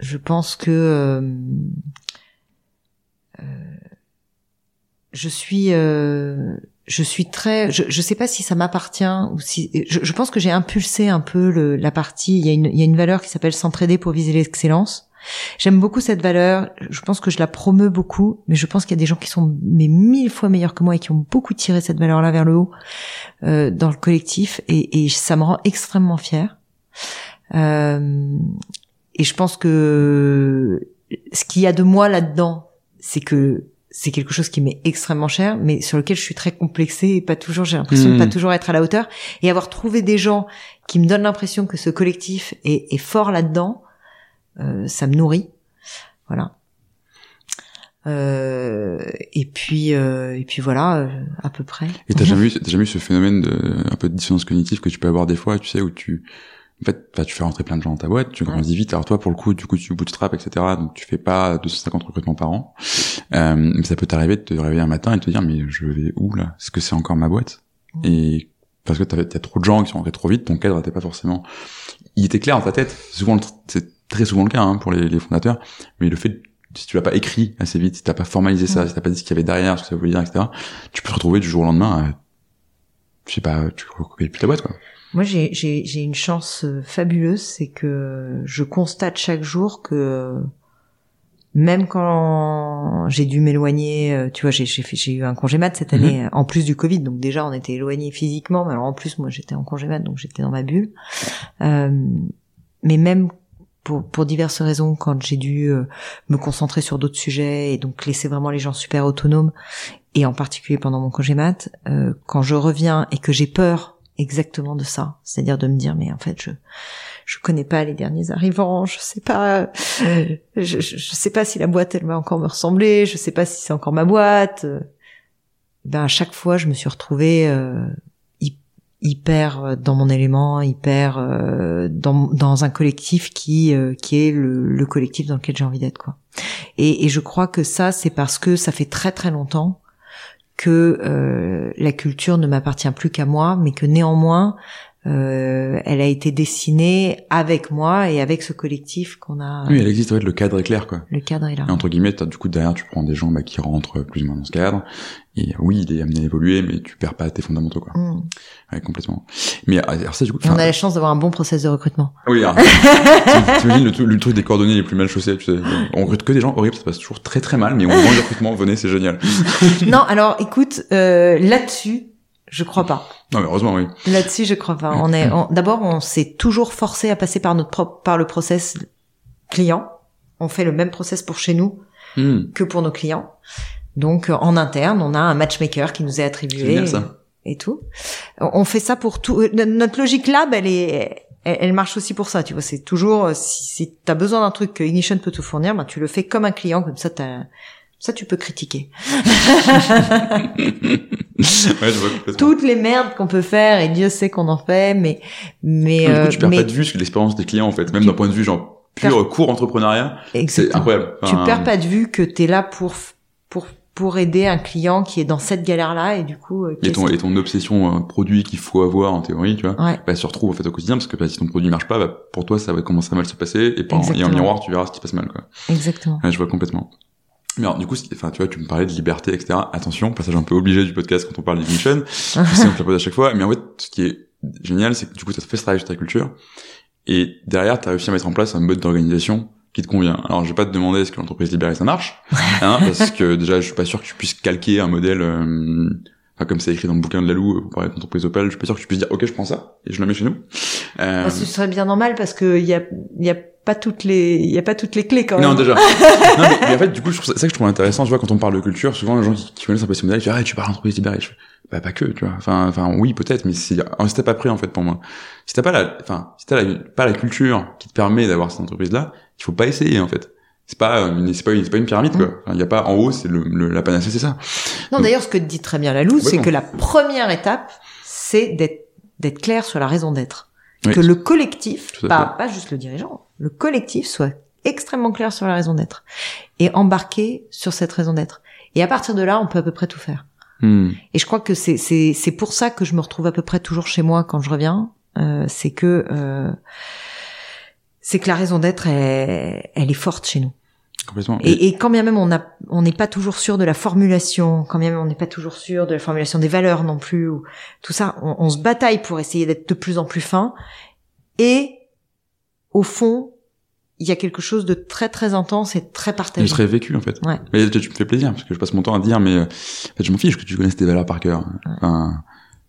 Speaker 2: je pense que euh, euh, je suis je suis très je je sais pas si ça m'appartient ou si je, je pense que j'ai impulsé un peu le, la partie. Il y a une il y a une valeur qui s'appelle s'entraider pour viser l'excellence. J'aime beaucoup cette valeur. Je pense que je la promeux beaucoup mais je pense qu'il y a des gens qui sont mais mille fois meilleurs que moi et qui ont beaucoup tiré cette valeur là vers le haut euh, dans le collectif et, et ça me rend extrêmement fière. euh, et je pense que ce qu'il y a de moi là-dedans, c'est que c'est quelque chose qui m'est extrêmement cher, mais sur lequel je suis très complexée et pas toujours, j'ai l'impression de pas hmm. toujours être à la hauteur. Et avoir trouvé des gens qui me donnent l'impression que ce collectif est, est fort là-dedans, euh, ça me nourrit. Voilà. Euh, et puis euh, et puis voilà euh, à peu près.
Speaker 1: Et t'as jamais eu t'as jamais eu ce phénomène de un peu de dissonance cognitive que tu peux avoir des fois, tu sais, où tu en fait, tu fais rentrer plein de gens dans ta boîte, tu grandis vite. Alors toi, pour le coup, du coup, tu bootstrap, etc. Donc tu fais pas 250 recrutements par an. Euh, mais ça peut t'arriver de te réveiller un matin et te dire, mais je vais où là? Est-ce que c'est encore ma boîte? Et parce que t'as trop de gens qui sont rentrés trop vite, ton cadre n'était pas forcément. Il était clair dans ta tête. Souvent, c'est très souvent le cas hein, pour les, les, fondateurs. Mais le fait si tu l'as pas écrit assez vite, si t'as pas formalisé ça, si t'as pas dit ce qu'il y avait derrière, ce que ça voulait dire, etc., tu peux te retrouver du jour au lendemain, à, je sais pas, tu reconnais plus ta boîte, quoi.
Speaker 2: Moi, j'ai une chance euh, fabuleuse, c'est que je constate chaque jour que même quand j'ai dû m'éloigner, euh, tu vois, j'ai eu un congé mat cette mhm. année, en plus du Covid, donc déjà on était éloigné physiquement, mais alors en plus moi j'étais en congé mat, donc j'étais dans ma bulle. Euh, mais même pour, pour diverses raisons, quand j'ai dû euh, me concentrer sur d'autres sujets et donc laisser vraiment les gens super autonomes, et en particulier pendant mon congé mat, euh, quand je reviens et que j'ai peur exactement de ça, c'est-à-dire de me dire mais en fait je je connais pas les derniers arrivants, je sais pas je, je, sais pas si la boîte elle va encore me ressembler, je sais pas si c'est encore ma boîte. Ben à chaque fois je me suis retrouvée euh, hyper dans mon élément, hyper euh, dans, dans un collectif qui euh, qui est le, le, collectif dans lequel j'ai envie d'être quoi. Et, et je crois que ça c'est parce que ça fait très très longtemps que euh, la culture ne m'appartient plus qu'à moi, mais que néanmoins euh, elle a été dessinée avec moi et avec ce collectif qu'on a.
Speaker 1: Oui, elle existe. En fait, le cadre est clair, quoi.
Speaker 2: Le cadre est là.
Speaker 1: Et entre guillemets, t'as- du coup derrière, tu prends des gens bah, qui rentrent plus ou moins dans ce cadre. Et euh, oui, il est amené à évoluer, mais tu perds pas tes fondamentaux, quoi.
Speaker 2: Mm.
Speaker 1: Ouais, complètement. Mais euh, alors ça, du coup,
Speaker 2: Et on a la chance d'avoir un bon process de recrutement.
Speaker 1: Oui, hein. (laughs) T'imagines le, truc- le truc des coordonnées les plus mal chaussées, tu sais. On recrute que des gens horribles, ça se passe toujours très très mal, mais on vend le recrutement, venez, c'est génial. (laughs)
Speaker 2: non, alors écoute, euh, là-dessus, je crois pas.
Speaker 1: Non, mais heureusement, oui.
Speaker 2: Là-dessus, je crois pas. On est, on- d'abord, on s'est toujours forcé à passer par notre propre, par le process client. On fait le même process pour chez nous
Speaker 1: Hmm.
Speaker 2: que pour nos clients. Donc, euh, en interne, on a un matchmaker qui nous est
Speaker 1: C'est
Speaker 2: attribué
Speaker 1: génial, ça.
Speaker 2: et tout. On fait ça pour tout. euh, Notre logique lab, elle est, elle, marche aussi pour ça. Tu vois, c'est toujours euh, si, si t'as besoin d'un truc que Ignition peut te fournir, ben tu le fais comme un client, comme ça t'as ça, tu peux critiquer. (laughs)
Speaker 1: ouais, je vois complètement.
Speaker 2: Toutes les merdes qu'on peut faire, et Dieu sait qu'on en fait, mais, mais,
Speaker 1: du coup,
Speaker 2: euh,
Speaker 1: tu perds
Speaker 2: mais
Speaker 1: pas de vue sur l'expérience des clients, en fait. Même
Speaker 2: Tu
Speaker 1: d'un point de vue, genre, pur
Speaker 2: perds-
Speaker 1: court entrepreneuriat. C'est incroyable.
Speaker 2: tu
Speaker 1: Enfin,
Speaker 2: perds pas de vue que t'es là pour, pour, pour aider un client qui est dans cette galère-là, et du coup, euh,
Speaker 1: Et ton, et ton obsession euh, produit qu'il faut avoir en théorie, tu vois,
Speaker 2: Ouais.
Speaker 1: bah, se retrouve en fait au quotidien parce que bah, si ton produit marche pas, bah, pour toi ça va commencer à mal se passer et, par- et en miroir tu verras ce qui passe mal quoi.
Speaker 2: Exactement.
Speaker 1: Ouais, je vois complètement. Mais alors du coup, enfin tu vois, tu me parlais de liberté, etc. Attention, passage un peu obligé du podcast quand on parle d'ignition. (laughs) je sais on te la pose à chaque fois, mais en fait, ce qui est génial, c'est que du coup, tu as fait ce travail sur ta culture et derrière, tu as réussi à mettre en place un mode d'organisation qui te convient. Alors, je vais pas te demander est-ce que l'entreprise libérée ça marche, hein, parce que déjà, je suis pas sûr que tu puisses calquer un modèle, euh, enfin, comme c'est écrit dans le bouquin de Lalou, pour parler d'entreprise Opel, je suis pas sûr que tu puisses dire ok, je prends ça et je le mets chez nous. Euh,
Speaker 2: Bah, ce serait bien normal parce que il y a, il y a pas toutes les, il y a pas toutes les clés quand même.
Speaker 1: non, déjà. (laughs) non, mais, mais en fait, du coup, je trouve ça, c'est ça que je trouve intéressant, tu vois, quand on parle de culture, souvent, les gens qui, qui connaissent un peu ces modèles, ils disent, ah, tu parles d'entreprise libérée. Je fais, bah, pas que, tu vois. Enfin, enfin, oui, peut-être, mais c'est, un step après, en fait, pour moi. Si t'as pas la, enfin, si t'as la, pas la culture qui te permet d'avoir cette entreprise-là, il faut pas essayer, en fait. C'est pas, une, c'est pas une, c'est pas une pyramide, quoi. Il y a pas, en haut, c'est le, le- la panacée, c'est ça.
Speaker 2: Non, d'ailleurs, ce que dit très bien Lalou, c'est
Speaker 1: Complètement.
Speaker 2: que la première étape, c'est d'être, d'être clair sur la raison d'être.
Speaker 1: Oui.
Speaker 2: Que le collectif, pas, pas juste le dirigeant, le collectif soit extrêmement clair sur la raison d'être. Et embarqué sur cette raison d'être. Et à partir de là, on peut à peu près tout faire.
Speaker 1: Hmm.
Speaker 2: Et je crois que c'est c'est c'est pour ça que je me retrouve à peu près toujours chez moi quand je reviens. Euh, c'est que euh, c'est que la raison d'être elle, elle est forte chez nous.
Speaker 1: Complètement.
Speaker 2: Et, et quand bien même on a on n'est pas toujours sûr de la formulation, quand bien même on n'est pas toujours sûr de la formulation des valeurs non plus, ou tout ça, on, on se bataille pour essayer d'être de plus en plus fin. Et au fond, il y a quelque chose de très très intense et très
Speaker 1: je
Speaker 2: partagé.
Speaker 1: serais vécu, en fait.
Speaker 2: Ouais.
Speaker 1: Mais tu tu me fais plaisir, parce que je passe mon temps à dire, mais, euh, en fait, je m'en fiche que tu connaisses tes valeurs par cœur. Enfin,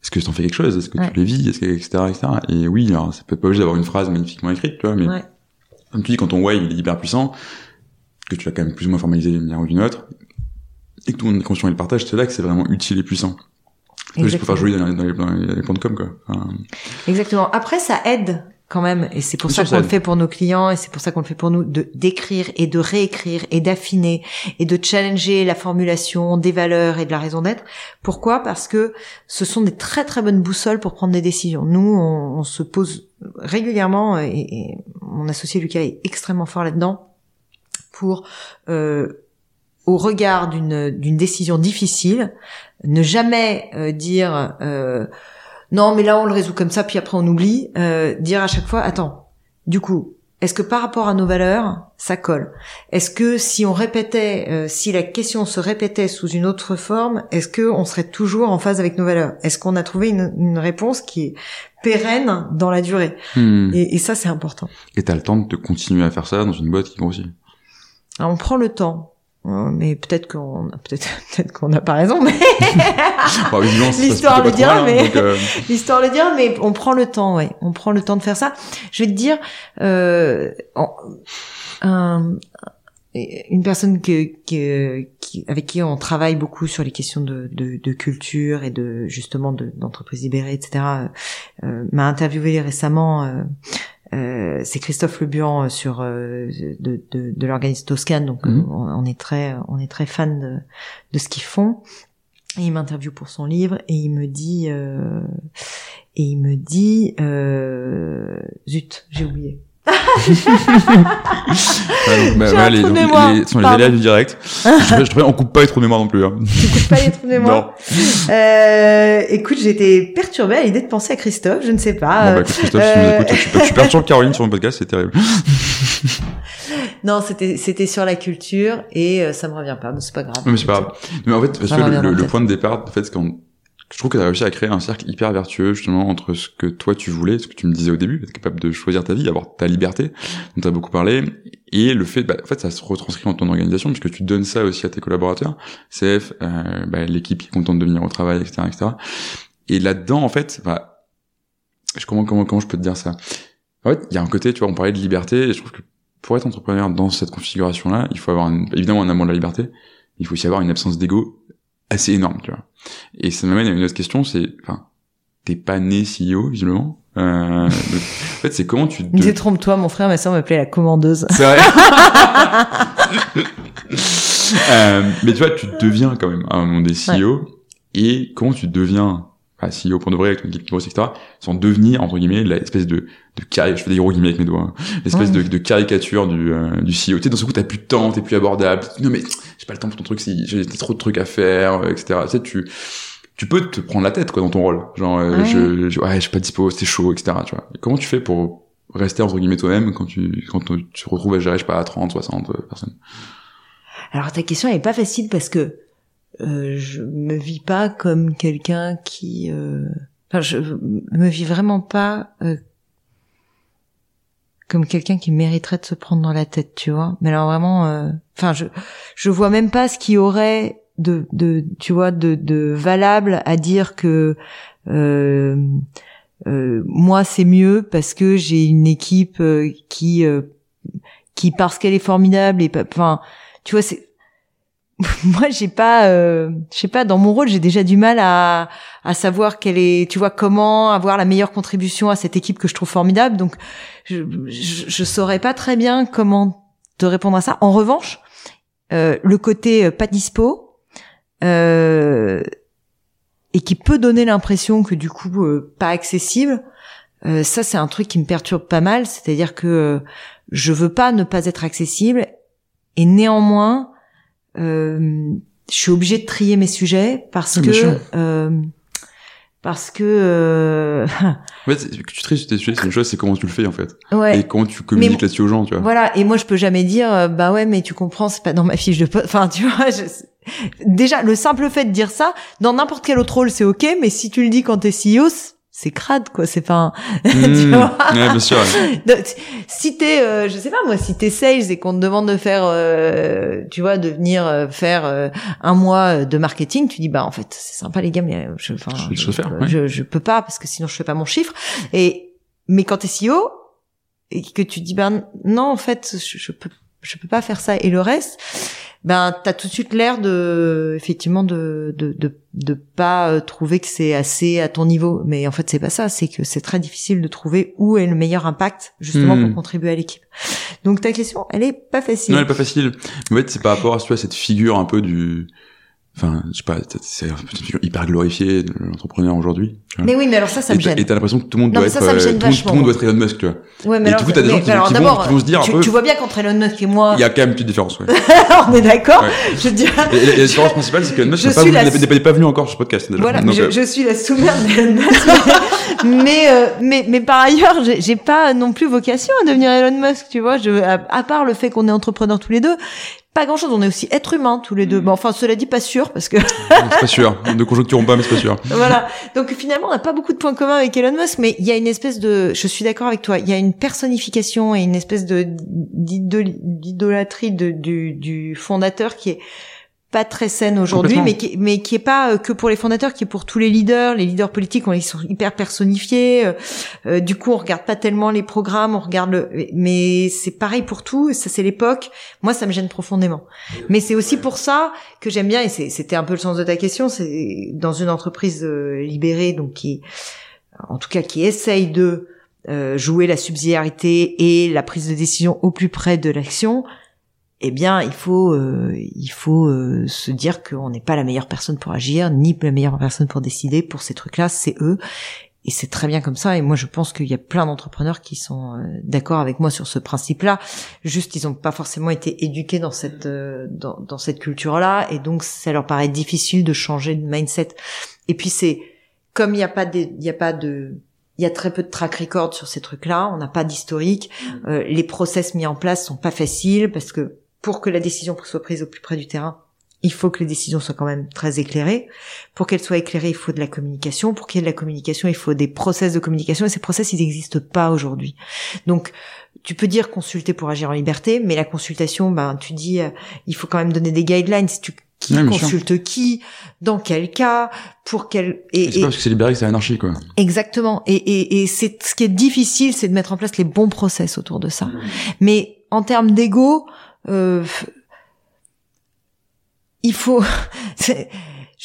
Speaker 1: est-ce que t'en fais quelque chose? Est-ce que
Speaker 2: Ouais.
Speaker 1: tu les vis? Est-ce que, etc., etc. Et oui, alors, ça peut être pas obligé d'avoir une phrase magnifiquement écrite, tu vois, mais,
Speaker 2: Ouais.
Speaker 1: comme tu dis, quand ton why il est hyper puissant, que tu l'as quand même plus ou moins formalisé d'une manière ou d'une autre, et que tout le monde est conscient et le partage, c'est là que c'est vraiment utile et puissant. Juste pour faire joli dans les, dans les, dans les- dans les plans de com, quoi. Enfin,
Speaker 2: Exactement. Après, ça aide quand même, et c'est pour ça qu'on le fait pour nos clients, et c'est pour ça qu'on le fait pour nous, de d'écrire et de réécrire et d'affiner et de challenger la formulation des valeurs et de la raison d'être. Pourquoi? Parce que ce sont des très très bonnes boussoles pour prendre des décisions. Nous, on, on se pose régulièrement, et, et mon associé Lucas est extrêmement fort là-dedans, pour euh, au regard d'une d'une décision difficile, ne jamais euh, dire euh, non mais là on le résout comme ça puis après on oublie, euh, dire à chaque fois attends, du coup est-ce que par rapport à nos valeurs ça colle? Est-ce que si on répétait, euh, si la question se répétait sous une autre forme, est-ce que on serait toujours en phase avec nos valeurs? Est-ce qu'on a trouvé une, une réponse qui est pérenne dans la durée?
Speaker 1: Hmm.
Speaker 2: et, et ça c'est important.
Speaker 1: Et t'as le temps de continuer à faire ça dans une boîte qui grossit.
Speaker 2: Alors, on prend le temps. Euh, Mais peut-être qu'on peut-être (laughs) peut-être qu'on n'a pas raison, mais (laughs)
Speaker 1: passe
Speaker 2: L'histoire le dira,
Speaker 1: hein,
Speaker 2: mais-
Speaker 1: euh, (laughs)
Speaker 2: l'histoire le dira, mais on prend le temps, ouais. On prend le temps de faire ça. Je vais te dire, euh, un- une personne que, que- qui, avec qui on travaille beaucoup sur les questions de, de, de culture et de justement de- d'entreprise libérée, etc. euh, m'a interviewé récemment. Euh, c'est Christophe Lebuan euh, sur euh, de, de, de l'organisme Toscan, donc
Speaker 1: Mhm.
Speaker 2: on, on est très on est très fan de, de ce qu'ils font. Et il m'interviewe pour son livre et il me dit euh, et il me dit euh, zut j'ai oublié
Speaker 1: Ouais, donc, bah,
Speaker 2: un
Speaker 1: les, donc, les- sont les
Speaker 2: Pardon.
Speaker 1: aléas du direct. (laughs) je, je, je, on coupe pas les trous de mémoire non plus. Hein.
Speaker 2: Tu coupes pas les trous de mémoire. Euh, écoute, j'étais perturbée à l'idée de penser à Christophe, je ne sais pas.
Speaker 1: Bon, bah,
Speaker 2: Euh,
Speaker 1: Christophe, si tu
Speaker 2: euh,
Speaker 1: nous écoutes, tu, tu perturbes Caroline sur mon podcast, c'est terrible. (laughs)
Speaker 2: Non, c'était c'était sur la culture et euh, ça me revient pas, mais c'est pas grave.
Speaker 1: Non, mais c'est pas grave. Mais en fait, parce que le, le- le point de départ, en fait, c'est quand je trouve que t'as réussi à créer un cercle hyper vertueux, justement, entre ce que toi tu voulais, ce que tu me disais au début, être capable de choisir ta vie, avoir ta liberté, dont t'as beaucoup parlé, et le fait, bah, en fait, ça se retranscrit dans ton organisation, puisque tu donnes ça aussi à tes collaborateurs, CF, euh, bah, l'équipe qui est contente de venir au travail, etc., etc. Et là-dedans, en fait, bah, je, comment, comment, comment je peux te dire ça? En fait, il y a un côté, tu vois, on parlait de liberté, et je trouve que pour être entrepreneur dans cette configuration-là, il faut avoir une- évidemment un amour de la liberté, il faut aussi avoir une absence d'ego assez énorme, tu vois. Et ça m'amène à une autre question, c'est, enfin, t'es pas né CEO, visiblement. Euh, donc, en fait, c'est comment tu...
Speaker 2: Me disais, trompe-toi, mon frère, ma soeur m'appelait la commandeuse.
Speaker 1: C'est vrai. (laughs) Euh, mais tu vois, tu deviens quand même à un moment des CEO, et comment tu deviens CEO pour de vrai avec ton équipe grosse, etc., sans devenir, entre guillemets, l'espèce de, de je fais des gros guillemets avec mes doigts, hein, l'espèce
Speaker 2: Ouais.
Speaker 1: de, de caricature du, euh, du CEO. Tu sais, dans ce coup, t'as plus de temps, t'es plus abordable. Non, mais j'ai pas le temps pour ton truc, si j'ai trop de trucs à faire, euh, etc. Tu sais, tu, tu peux te prendre la tête, quoi, dans ton rôle. Genre, euh,
Speaker 2: Ouais.
Speaker 1: je, je, ouais, je suis pas dispo, c'est chaud, etc., tu vois. Et comment tu fais pour rester, entre guillemets, toi-même quand tu, quand tu te retrouves à gérer, je sais pas, 30, 60 euh, personnes?
Speaker 2: Alors ta question elle est pas facile parce que euh, je me vis pas comme quelqu'un qui, euh, enfin je me vis vraiment pas euh, comme quelqu'un qui mériterait de se prendre dans la tête, tu vois. Mais alors vraiment, enfin je je vois même pas ce qui aurait de de tu vois de de valable à dire que moi c'est mieux parce que j'ai une équipe qui qui parce qu'elle est formidable et enfin tu vois c'est (laughs) moi j'ai pas euh, je sais pas dans mon rôle j'ai déjà du mal à à savoir quelle est tu vois comment avoir la meilleure contribution à cette équipe que je trouve formidable. Donc je je, je saurais pas très bien comment te répondre à ça. En revanche euh, le côté euh, pas dispo euh, et qui peut donner l'impression que du coup euh, pas accessible euh, ça c'est un truc qui me perturbe pas mal. C'est-à-dire que je veux pas ne pas être accessible et néanmoins je suis obligée de trier mes sujets parce
Speaker 1: bien
Speaker 2: que euh, parce que euh, (laughs)
Speaker 1: En fait, que tu tries sur tes sujets, c'est une chose, c'est comment tu le fais, en fait.
Speaker 2: ouais.
Speaker 1: Et comment tu communiques là-dessus aux gens, tu vois.
Speaker 2: voilà. Et moi je peux jamais dire euh, bah ouais mais tu comprends c'est pas dans ma fiche de poste. Enfin tu vois je- déjà le simple fait de dire ça dans n'importe quel autre rôle c'est ok mais si tu le dis quand t'es CEO c'est crade quoi c'est pas un- (laughs) tu
Speaker 1: Mmh.
Speaker 2: vois
Speaker 1: Ouais, bien sûr. ouais. (laughs)
Speaker 2: Si t'es, euh, je sais pas moi, si t'es sales et qu'on te demande de faire, euh, tu vois, de venir euh, faire euh, un mois de marketing, tu dis bah en fait c'est sympa les gars, mais euh, je,
Speaker 1: Je le faire,
Speaker 2: euh,
Speaker 1: ouais.
Speaker 2: je, je peux pas parce que sinon je fais pas mon chiffre. Et mais quand t'es CEO et que tu dis ben non en fait je, je peux je peux pas faire ça et le reste ben t'as tout de suite l'air de effectivement de de de, de pas euh, trouver que c'est assez à ton niveau mais en fait c'est pas ça c'est que c'est très difficile de trouver où est le meilleur impact justement
Speaker 1: Hmm.
Speaker 2: pour contribuer à l'équipe donc ta question elle est pas facile
Speaker 1: Non, elle est pas facile. En fait, c'est par rapport à vois, cette figure un peu du, enfin, je sais pas, c'est une figure hyper glorifiée de l'entrepreneur aujourd'hui.
Speaker 2: mais oui mais alors ça ça me gêne
Speaker 1: et t'as l'impression que tout le monde
Speaker 2: Non,
Speaker 1: doit
Speaker 2: ça,
Speaker 1: être,
Speaker 2: ça me
Speaker 1: euh, tout, le monde- tout
Speaker 2: vachement,
Speaker 1: le monde doit être Elon Musk, tu vois.
Speaker 2: ouais mais
Speaker 1: et
Speaker 2: alors,
Speaker 1: du coup, t'as des gens qui-
Speaker 2: alors
Speaker 1: qui vont-
Speaker 2: d'abord
Speaker 1: qui vont se dire un
Speaker 2: tu,
Speaker 1: peu-
Speaker 2: tu vois bien qu'entre Elon Musk et moi
Speaker 1: Il y a quand même une petite différence, ouais. (laughs)
Speaker 2: on est d'accord
Speaker 1: Ouais.
Speaker 2: je dirais
Speaker 1: Et, et la différence principale, c'est que Elon Musk n'est pas, venu-
Speaker 2: la-
Speaker 1: pas- venu encore sur ce podcast, déjà.
Speaker 2: Voilà,
Speaker 1: Donc,
Speaker 2: je,
Speaker 1: euh,
Speaker 2: je suis la sous-merde d'Elon Musk. (laughs) mais, euh, mais, mais par ailleurs, j'ai j'ai pas non plus vocation à devenir Elon Musk, tu vois. Je, à, à part le fait qu'on est entrepreneurs tous les deux, pas grand-chose. On est aussi êtres humains tous les deux. Bon, enfin, cela dit, pas sûr, parce que (laughs)
Speaker 1: c'est pas sûr. Ne conjoncturons pas, mais c'est pas sûr.
Speaker 2: voilà. Donc finalement, on n'a pas beaucoup de points communs avec Elon Musk, mais il y a une espèce de, je suis d'accord avec toi, il y a une personnification et une espèce de d'idol- d'idolâtrie de, du, du fondateur qui est pas très saine aujourd'hui, mais qui, mais qui est pas euh, que pour les fondateurs, qui est pour tous les leaders. Les leaders politiques, on ils sont hyper personnifiés. euh, euh, du coup, on regarde pas tellement les programmes, on regarde le, mais c'est pareil pour tout. Ça, c'est l'époque. Moi, ça me gêne profondément. Mais c'est aussi pour ça que j'aime bien, et c'était un peu le sens de ta question, c'est dans une entreprise euh, libérée, donc qui, en tout cas, qui essaye de euh, jouer la subsidiarité et la prise de décision au plus près de l'action. Eh bien, il faut, euh, il faut euh, se dire qu'on n'est pas la meilleure personne pour agir, ni la meilleure personne pour décider. Pour ces trucs-là, c'est eux. et c'est très bien comme ça. Et moi, je pense qu'il y a plein d'entrepreneurs qui sont euh, d'accord avec moi sur ce principe-là. Juste, ils n'ont pas forcément été éduqués dans cette euh, dans, dans, cette culture-là, et donc ça leur paraît difficile de changer de mindset. Et puis c'est comme il n'y a pas de, il y a pas de il y a très peu de track record sur ces trucs-là, on n'a pas d'historique, mmh. euh, les process mis en place sont pas faciles parce que pour que la décision soit prise au plus près du terrain, il faut que les décisions soient quand même très éclairées. Pour qu'elles soient éclairées, il faut de la communication. Pour qu'il y ait de la communication, il faut des process de communication. Et ces process, ils n'existent pas aujourd'hui. Donc, tu peux dire consulter pour agir en liberté, mais la consultation, ben, tu dis, euh, il faut quand même donner des guidelines. Tu, qui consulte qui, dans quel cas, pour quel
Speaker 1: et, c'est pas parce que c'est libéré que c'est anarchie quoi.
Speaker 2: Exactement. Et, et, et c'est ce qui est difficile, c'est de mettre en place les bons process autour de ça. Mmh. Mais en termes d'ego, il faut. (laughs)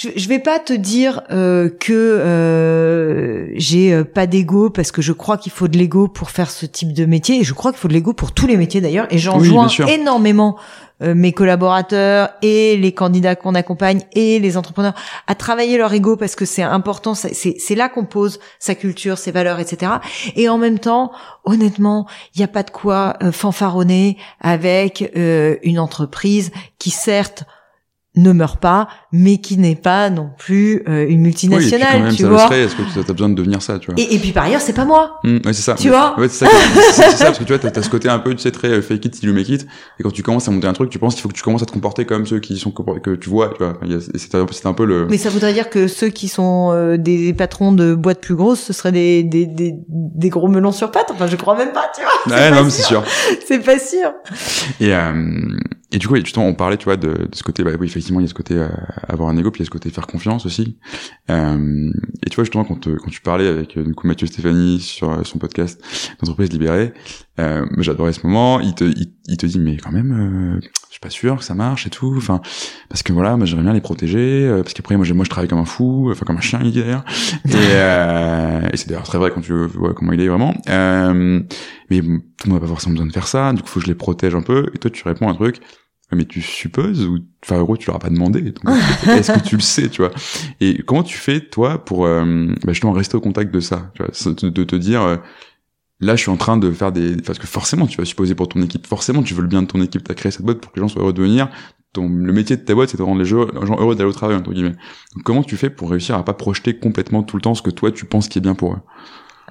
Speaker 2: je, je vais pas te dire euh, que euh, j'ai euh, pas d'ego parce que je crois qu'il faut de l'ego pour faire ce type de métier et je crois qu'il faut de l'ego pour tous les métiers d'ailleurs et j'en joins énormément euh, mes collaborateurs et les candidats qu'on accompagne et les entrepreneurs à travailler leur ego parce que c'est important c'est là qu'on pose sa culture ses valeurs etc et en même temps honnêtement il n'y a pas de quoi fanfaronner avec une entreprise qui certes ne meurt pas, mais qui n'est pas non plus euh, une multinationale, oui, et puis quand même, tu
Speaker 1: ça
Speaker 2: vois.
Speaker 1: Est-ce que tu as besoin de devenir ça, tu vois
Speaker 2: et, et, puis par ailleurs, c'est pas moi.
Speaker 1: Mmh, ouais, c'est ça.
Speaker 2: Tu vois
Speaker 1: Ouais, c'est ça, (laughs) c'est ça, parce que tu vois, t'as, as ce côté un peu, tu sais, très euh, fake it till you make it. Et quand tu commences à monter un truc, tu penses qu'il faut que tu commences à te comporter comme ceux qui sont que tu vois, tu vois. C'est un, c'est un peu le.
Speaker 2: Mais ça voudrait dire que ceux qui sont euh, des patrons de boîtes plus grosses, ce seraient des, des, des, des gros melons sur pattes. Enfin, je crois même pas, tu vois.
Speaker 1: Ouais, non, mais c'est sûr. (laughs)
Speaker 2: c'est pas sûr.
Speaker 1: Et euh, et du coup, justement, on parlait, tu vois, de, de ce côté, bah oui, effectivement, il y a ce côté euh, avoir un ego, puis il y a ce côté faire confiance aussi. Euh, et tu vois, justement, quand, quand tu parlais avec euh, du coup Mathieu Stéphanie sur euh, son podcast d'entreprise libérée, euh, j'adorais ce moment. Il te, il, te dit, mais quand même, euh, je suis pas sûr que ça marche et tout. Enfin, parce que voilà, moi j'aimerais bien les protéger, parce qu'après moi, moi je travaille comme un fou, enfin comme un chien, il dit d'ailleurs. Et, c'est d'ailleurs très vrai quand tu vois comment il est vraiment. mais on n'a pas forcément besoin de faire ça. Du coup, faut que je les protège un peu. Et toi, tu réponds un truc mais tu supposes ou enfin en gros tu leur as pas demandé (laughs) est-ce que tu le sais tu vois? Et comment tu fais toi pour euh, bah, justement rester au contact de ça tu vois? De te dire euh, là je suis en train de faire des parce que forcément tu vas supposer pour ton équipe forcément tu veux le bien de ton équipe tu as créé cette boîte pour que les gens soient heureux de venir. Le métier de ta boîte c'est de rendre les gens heureux d'aller au travail entre guillemets. Donc, comment tu fais pour réussir à pas projeter complètement tout le temps ce que toi tu penses qui est bien pour eux?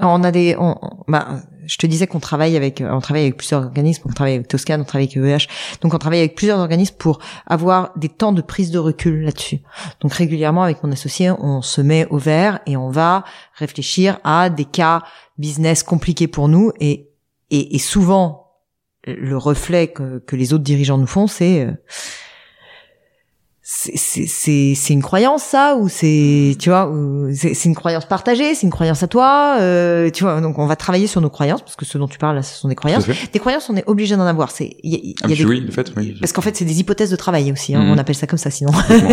Speaker 2: On a des, on, bah, je te disais qu'on travaille avec, on travaille avec plusieurs organismes, on travaille avec Toscan, on travaille avec EEH, donc on travaille avec plusieurs organismes pour avoir des temps de prise de recul là-dessus. Donc régulièrement avec mon associé, on se met au vert et on va réfléchir à des cas business compliqués pour nous et, et, et souvent le reflet que, que, les autres dirigeants nous font, c'est euh, c'est c'est une croyance ça ou c'est tu vois c'est une croyance partagée c'est une croyance à toi euh, tu vois donc on va travailler sur nos croyances parce que ce dont tu parles là ce sont des croyances. Des croyances on est obligé d'en avoir c'est il y
Speaker 1: a, y a oui, le fait, oui.
Speaker 2: parce qu'en fait c'est des hypothèses de travail aussi hein, mm. on appelle ça comme ça sinon.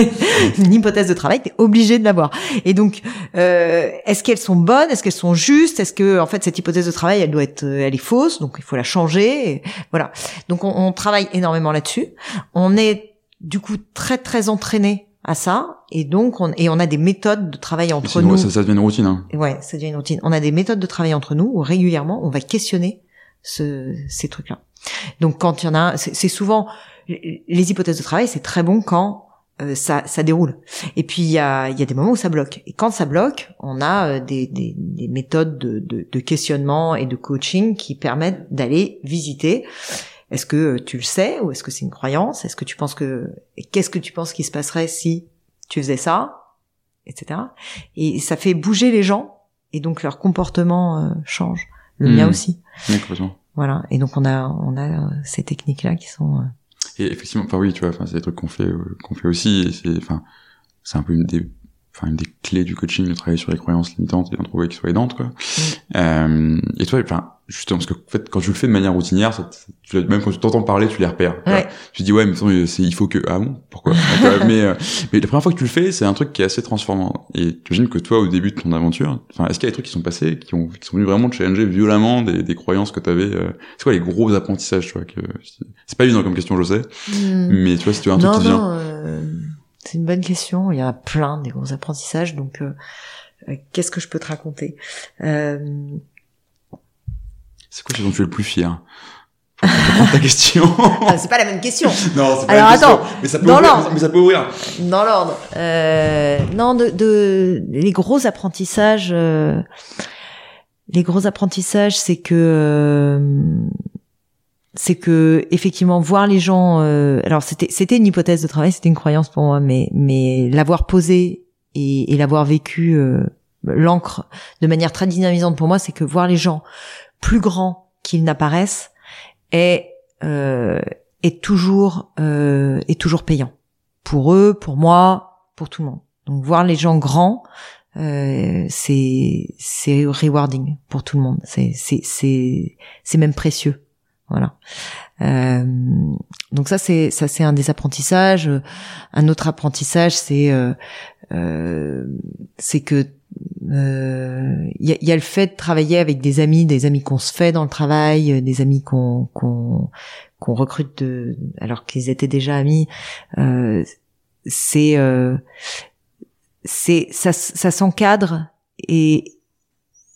Speaker 2: (laughs) Une hypothèse de travail t'es obligé de l'avoir. Et donc euh, est-ce qu'elles sont bonnes? Est-ce qu'elles sont justes? Est-ce que en fait cette hypothèse de travail elle doit être elle est fausse? Donc il faut la changer voilà. Donc on, on travaille énormément là-dessus. On est du coup très très entraîné à ça et donc on et on a des méthodes de travail entre nous.
Speaker 1: Ça, ça devient une routine. Hein.
Speaker 2: Ouais, ça devient une routine. On a des méthodes de travail entre nous où régulièrement on va questionner ce, ces trucs-là. Donc quand il y en a, c'est souvent les hypothèses de travail, c'est très bon quand euh, ça, ça déroule. Et puis il y a, y a des moments où ça bloque. Et quand ça bloque, on a euh, des, des, des méthodes de, de, de questionnement et de coaching qui permettent d'aller visiter est-ce que tu le sais ou est-ce que c'est une croyance? Est-ce que tu penses que qu'est-ce que tu penses qui se passerait si tu faisais ça, etc. Et ça fait bouger les gens et donc leur comportement euh, change. Le mien mmh. aussi. Voilà. Et donc on a on a euh, ces techniques là qui sont. Euh,
Speaker 1: et effectivement, enfin oui, tu vois, enfin c'est des trucs qu'on fait qu'on fait aussi. Et c'est enfin c'est un peu une des enfin une des clés du coaching de travailler sur les croyances limitantes et d'en trouver qui soient aidantes quoi. Mmh. Euh, et toi, enfin justement parce que en fait quand tu le fais de manière routinière ça, tu, même quand tu t'entends parler tu les repères.
Speaker 2: Ouais.
Speaker 1: tu te dis ouais mais il faut que ah bon pourquoi? (laughs) Mais euh, mais la première fois que tu le fais c'est un truc qui est assez transformant. Et tu imagines que toi au début de ton aventure enfin est-ce qu'il y a des trucs qui sont passés qui ont qui sont venus vraiment te challenger violemment des, des croyances que tu avais euh, c'est quoi les gros apprentissages tu vois que c'est pas évident comme question je sais. Hmm. mais tu vois si tu as un truc qui vient.
Speaker 2: euh, c'est une bonne question. Il y a plein des gros apprentissages donc qu'est-ce que je peux te raconter? Euh...
Speaker 1: C'est quoi ce dont tu es le plus fier ta question. (laughs)
Speaker 2: C'est pas la même question. (laughs)
Speaker 1: non, c'est pas
Speaker 2: Alors,
Speaker 1: la
Speaker 2: attends,
Speaker 1: question. Mais ça peut
Speaker 2: dans
Speaker 1: ouvrir. Mais ça peut ouvrir.
Speaker 2: Dans l'ordre. Euh, non, de, de les gros apprentissages. euh, les gros apprentissages, c'est que euh, c'est que effectivement voir les gens. euh, alors c'était c'était une hypothèse de travail, c'était une croyance pour moi, mais mais l'avoir posé et, et l'avoir vécu euh, l'ancre de manière très dynamisante pour moi, c'est que voir les gens plus grands qu'ils n'apparaissent est euh, est toujours euh, est toujours payant pour eux, pour moi, pour tout le monde. Donc voir les gens grands, euh, c'est c'est rewarding pour tout le monde. C'est c'est c'est c'est même précieux. Voilà. Euh, donc ça c'est ça c'est un des apprentissages. Un autre apprentissage c'est euh, euh, c'est que il y, a, y, a, le fait de travailler avec des amis, des amis qu'on se fait dans le travail, des amis qu'on qu'on qu'on recrute de, alors qu'ils étaient déjà amis. Euh, c'est euh, c'est ça, ça s'encadre et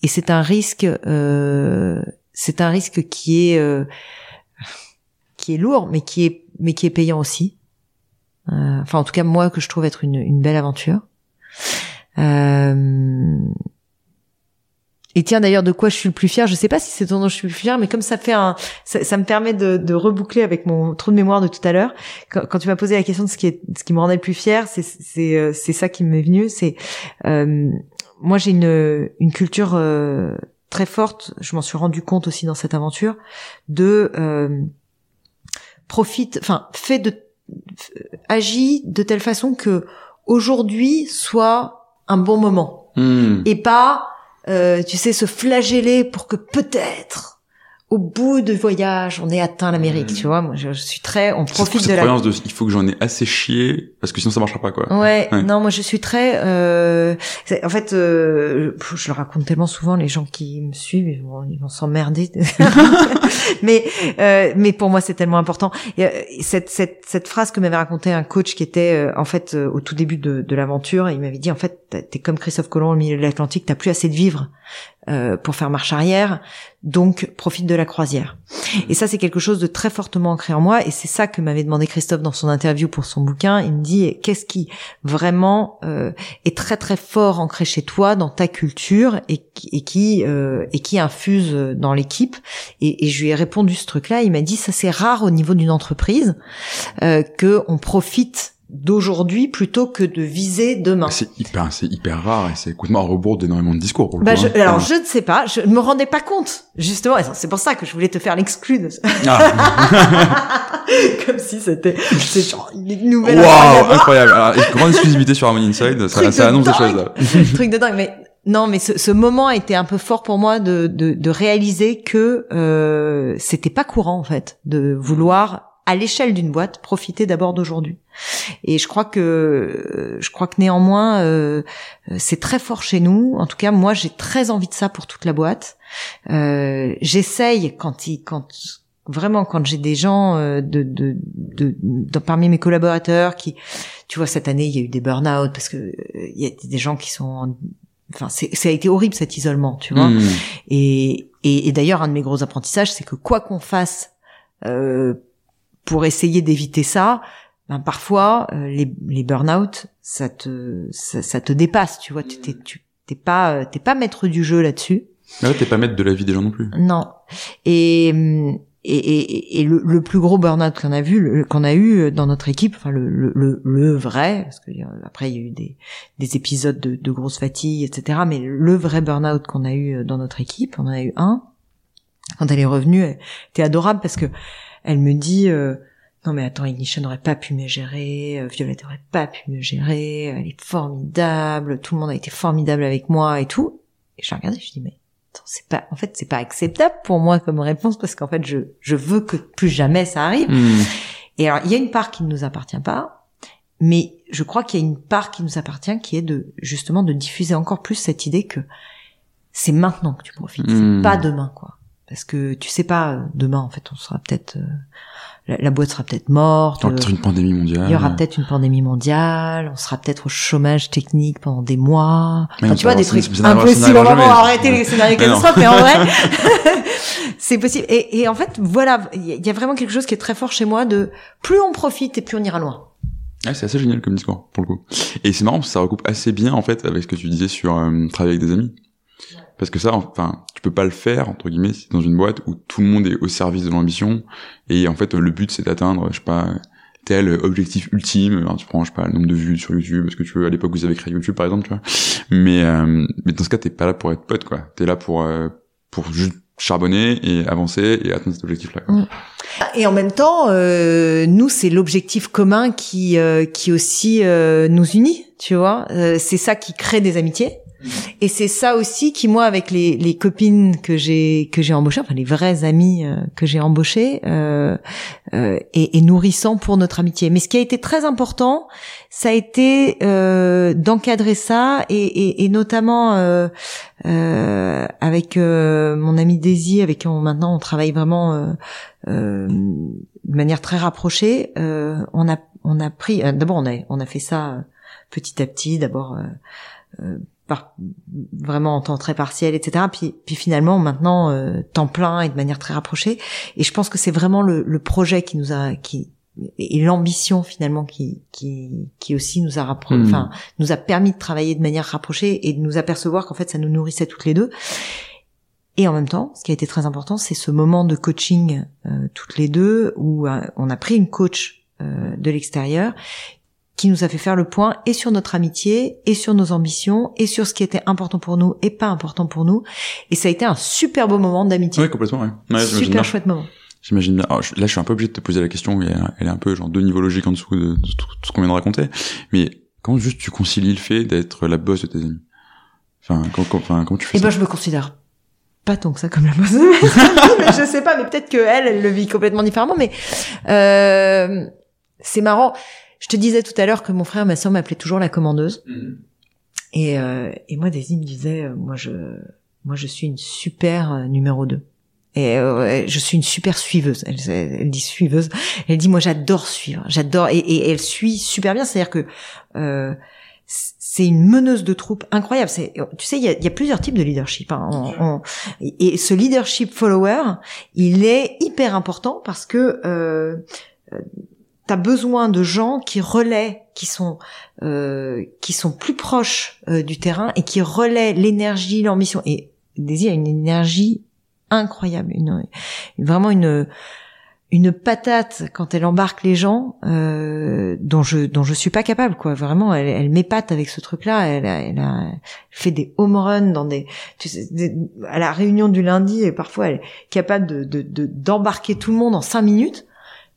Speaker 2: et c'est un risque euh, c'est un risque qui est euh, qui est lourd mais qui est mais qui est payant aussi euh, enfin en tout cas moi que je trouve être une, une belle aventure euh, et tiens d'ailleurs de quoi je suis le plus fier, je sais pas si c'est ton dont je suis le plus fier, mais comme ça fait un, ça, me permet de, reboucler avec mon trou de mémoire de tout à l'heure. Quand, tu m'as posé la question de ce qui est, ce qui me rendait le plus fier, c'est c'est c'est ça qui m'est venu. C'est euh, moi j'ai une une culture euh, très forte. Je m'en suis rendu compte aussi dans cette aventure de euh, profite, enfin fait de agit de telle façon que aujourd'hui soit un bon moment
Speaker 1: mmh.
Speaker 2: et pas euh, tu sais, se flageller pour que peut-être, au bout de voyage, on ait atteint l'Amérique,
Speaker 1: Mmh.
Speaker 2: tu vois. Moi, je, je suis très, on profite
Speaker 1: cette
Speaker 2: de la.
Speaker 1: croyance de, il faut que j'en ai assez chié parce que sinon ça marchera pas, quoi.
Speaker 2: Ouais,
Speaker 1: Ouais.
Speaker 2: non, moi je suis très. Euh, en fait, euh, je, le raconte tellement souvent, les gens qui me suivent, ils vont, ils vont s'emmerder. (laughs) mais, euh, mais pour moi, c'est tellement important. Et, euh, cette, cette, cette phrase que m'avait raconté un coach qui était euh, en fait au tout début de, de l'aventure, il m'avait dit en fait, t'es- comme Christophe Colomb au milieu de l'Atlantique, t'as plus assez de vivre euh, pour faire marche arrière, donc profite de la croisière. Et ça, c'est quelque chose de très fortement ancré en moi, et c'est ça que m'avait demandé Christophe dans son interview pour son bouquin. Il me dit qu'est-ce qui vraiment euh, est très très fort ancré chez toi dans ta culture et qui et qui, euh, et qui infuse dans l'équipe? Et, et je lui ai répondu ce truc-là. Il m'a dit ça c'est rare au niveau d'une entreprise euh, que on profite d'aujourd'hui plutôt que de viser demain.
Speaker 1: C'est hyper, c'est hyper rare et c'est complètement à rebours d'énormément de discours pour le
Speaker 2: Bah,
Speaker 1: coup,
Speaker 2: je,
Speaker 1: hein.
Speaker 2: alors je ne sais pas, je ne me rendais pas compte justement. C'est pour ça que je voulais te faire l'exclu de.
Speaker 1: Ah. (laughs)
Speaker 2: comme si c'était c'est genre une nouvelle.
Speaker 1: Waouh, incroyable. Alors, grande exclusivité sur Harmony Inside, ça, ça annonce des choses là. (laughs)
Speaker 2: truc de dingue mais non mais ce, ce moment a été un peu fort pour moi de de, de réaliser que euh, c'était pas courant en fait de vouloir à l'échelle d'une boîte profiter d'abord d'aujourd'hui et je crois que euh, je crois que néanmoins euh, c'est très fort chez nous. En tout cas moi j'ai très envie de ça pour toute la boîte. Euh, j'essaye quand il quand vraiment quand j'ai des gens euh, de, de, de, de- parmi mes collaborateurs qui tu vois cette année il y a eu des burn-out parce que euh, il y a des gens qui sont en- enfin c'est ça a été horrible cet isolement tu vois.
Speaker 1: Mmh.
Speaker 2: et, et, et d'ailleurs, un de mes gros apprentissages, c'est que quoi qu'on fasse euh, pour essayer d'éviter ça, ben parfois euh, les, les burn-out, ça te ça, ça te dépasse, tu vois. T'es tu t'es pas euh, t'es pas maître du jeu là-dessus.
Speaker 1: Mais là, t'es pas maître de la vie des gens non plus.
Speaker 2: Non. Et et, et, et le, le plus gros burn-out qu'on a vu, qu'on a eu dans notre équipe, enfin le, le, le, le vrai, parce que euh, après il y a eu des, des épisodes de, de grosse fatigue, etc. Mais le vrai burn-out qu'on a eu dans notre équipe, on en a eu un. Quand elle est revenue, elle était adorable parce que elle me dit euh, non mais attends, Ignition n'aurait pas pu me gérer, euh, Violette n'aurait pas pu me gérer, elle est formidable, tout le monde a été formidable avec moi et tout. Et j'ai regardé, je dis mais attends, c'est pas, en fait, c'est pas acceptable pour moi comme réponse parce qu'en fait, je, je veux que plus jamais ça arrive.
Speaker 1: Mmh.
Speaker 2: Et alors, il y a une part qui ne nous appartient pas, mais je crois qu'il y a une part qui nous appartient qui est de, justement, de diffuser encore plus cette idée que c'est maintenant que tu profites,
Speaker 1: Hmm.
Speaker 2: c'est pas demain, quoi. Parce que tu sais pas, euh, demain, en fait, on sera peut-être euh, la, boîte sera peut-être morte.
Speaker 1: Il y aura peut-être une pandémie mondiale.
Speaker 2: Il y aura peut-être une pandémie mondiale. On sera peut-être au chômage technique pendant des mois. Enfin, tu vois, des trucs impossibles. On va arrêter les scénarios catastrophes, mais en vrai, (laughs) (laughs) c'est possible. Et, et, en fait, voilà, il y a vraiment quelque chose qui est très fort chez moi de plus on profite et plus on ira loin.
Speaker 1: Ah, c'est assez génial comme discours, pour le coup. Et c'est marrant, parce que ça recoupe assez bien, en fait, avec ce que tu disais sur euh, travailler avec des amis. Parce que ça, enfin, tu peux pas le faire, entre guillemets, dans une boîte où tout le monde est au service de l'ambition, et en fait, le but, c'est d'atteindre, je sais pas, tel objectif ultime, tu prends, je sais pas, le nombre de vues sur YouTube, parce que tu veux, à l'époque, vous avez créé YouTube, par exemple, tu vois. Mais, euh, mais dans ce cas, t'es pas là pour être pote, quoi. T'es là pour, euh, pour juste charbonner et avancer et atteindre cet objectif-là. Mm.
Speaker 2: Et en même temps, euh, nous, c'est l'objectif commun qui euh, qui aussi euh, nous unit, tu vois. Euh, c'est ça qui crée des amitiés. Et c'est ça aussi qui, moi, avec les, les copines que j'ai que j'ai embauchées, enfin les vraies amies euh, que j'ai embauchées, euh, euh, est, est, nourrissant pour notre amitié. Mais ce qui a été très important, ça a été euh, d'encadrer ça, et, et, et notamment euh, euh, avec mon ami Daisy, avec qui on, maintenant on travaille vraiment de manière très rapprochée. on a on a pris, d'abord on a on a fait ça petit à petit, d'abord par, vraiment en temps très partiel, etc. Puis, puis finalement, maintenant, euh, temps plein et de manière très rapprochée. Et je pense que c'est vraiment le, le, projet qui nous a, qui et l'ambition finalement qui, qui, qui aussi nous a rapproché, hmm. enfin, nous a permis de travailler de manière rapprochée et de nous apercevoir qu'en fait, ça nous nourrissait toutes les deux. Et en même temps, ce qui a été très important, c'est ce moment de coaching euh, toutes les deux où euh, on a pris une coach euh, de l'extérieur qui nous a fait faire le point et sur notre amitié, et sur nos ambitions, et sur ce qui était important pour nous et pas important pour nous. Et ça a été un super beau moment d'amitié.
Speaker 1: Oui, complètement, ouais.
Speaker 2: super chouette moment.
Speaker 1: J'imagine bien. là, je suis un peu obligé de te poser la question, elle est un peu genre deux niveaux logiques en dessous de, tout ce qu'on vient de raconter. Mais quand juste tu concilies le fait d'être la boss de tes amis? Enfin, quand, enfin, comment tu fais
Speaker 2: Eh
Speaker 1: ben,
Speaker 2: je me considère pas tant que ça comme la boss de mes (laughs) amis, je sais pas, mais peut-être que elle, elle le vit complètement différemment. Mais euh, c'est marrant. Je te disais tout à l'heure que mon frère, ma soeur m'appelait toujours la commandeuse. Mhm. Et, euh, et moi, Daisy me disait, euh, moi, je, moi, je suis une super euh, numéro 2. Et euh, je suis une super suiveuse. Elle, elle, dit suiveuse. Elle dit, moi, j'adore suivre. J'adore. Et, et, elle suit super bien. C'est-à-dire que euh, c'est une meneuse de troupe incroyable. C'est, tu sais, il y a, y a, plusieurs types de leadership. Hein. et ce leadership follower, il est hyper important parce que euh, t'as besoin de gens qui relaient, qui sont euh, qui sont plus proches euh, du terrain et qui relaient l'énergie, l'ambition. Et Daisy a une énergie incroyable, une, vraiment une une patate quand elle embarque les gens euh, dont je dont je suis pas capable quoi. Vraiment elle, elle m'épate avec ce truc là elle, elle a fait des home runs dans des, tu sais, à la réunion du lundi et parfois elle est capable de d'embarquer tout le monde en cinq minutes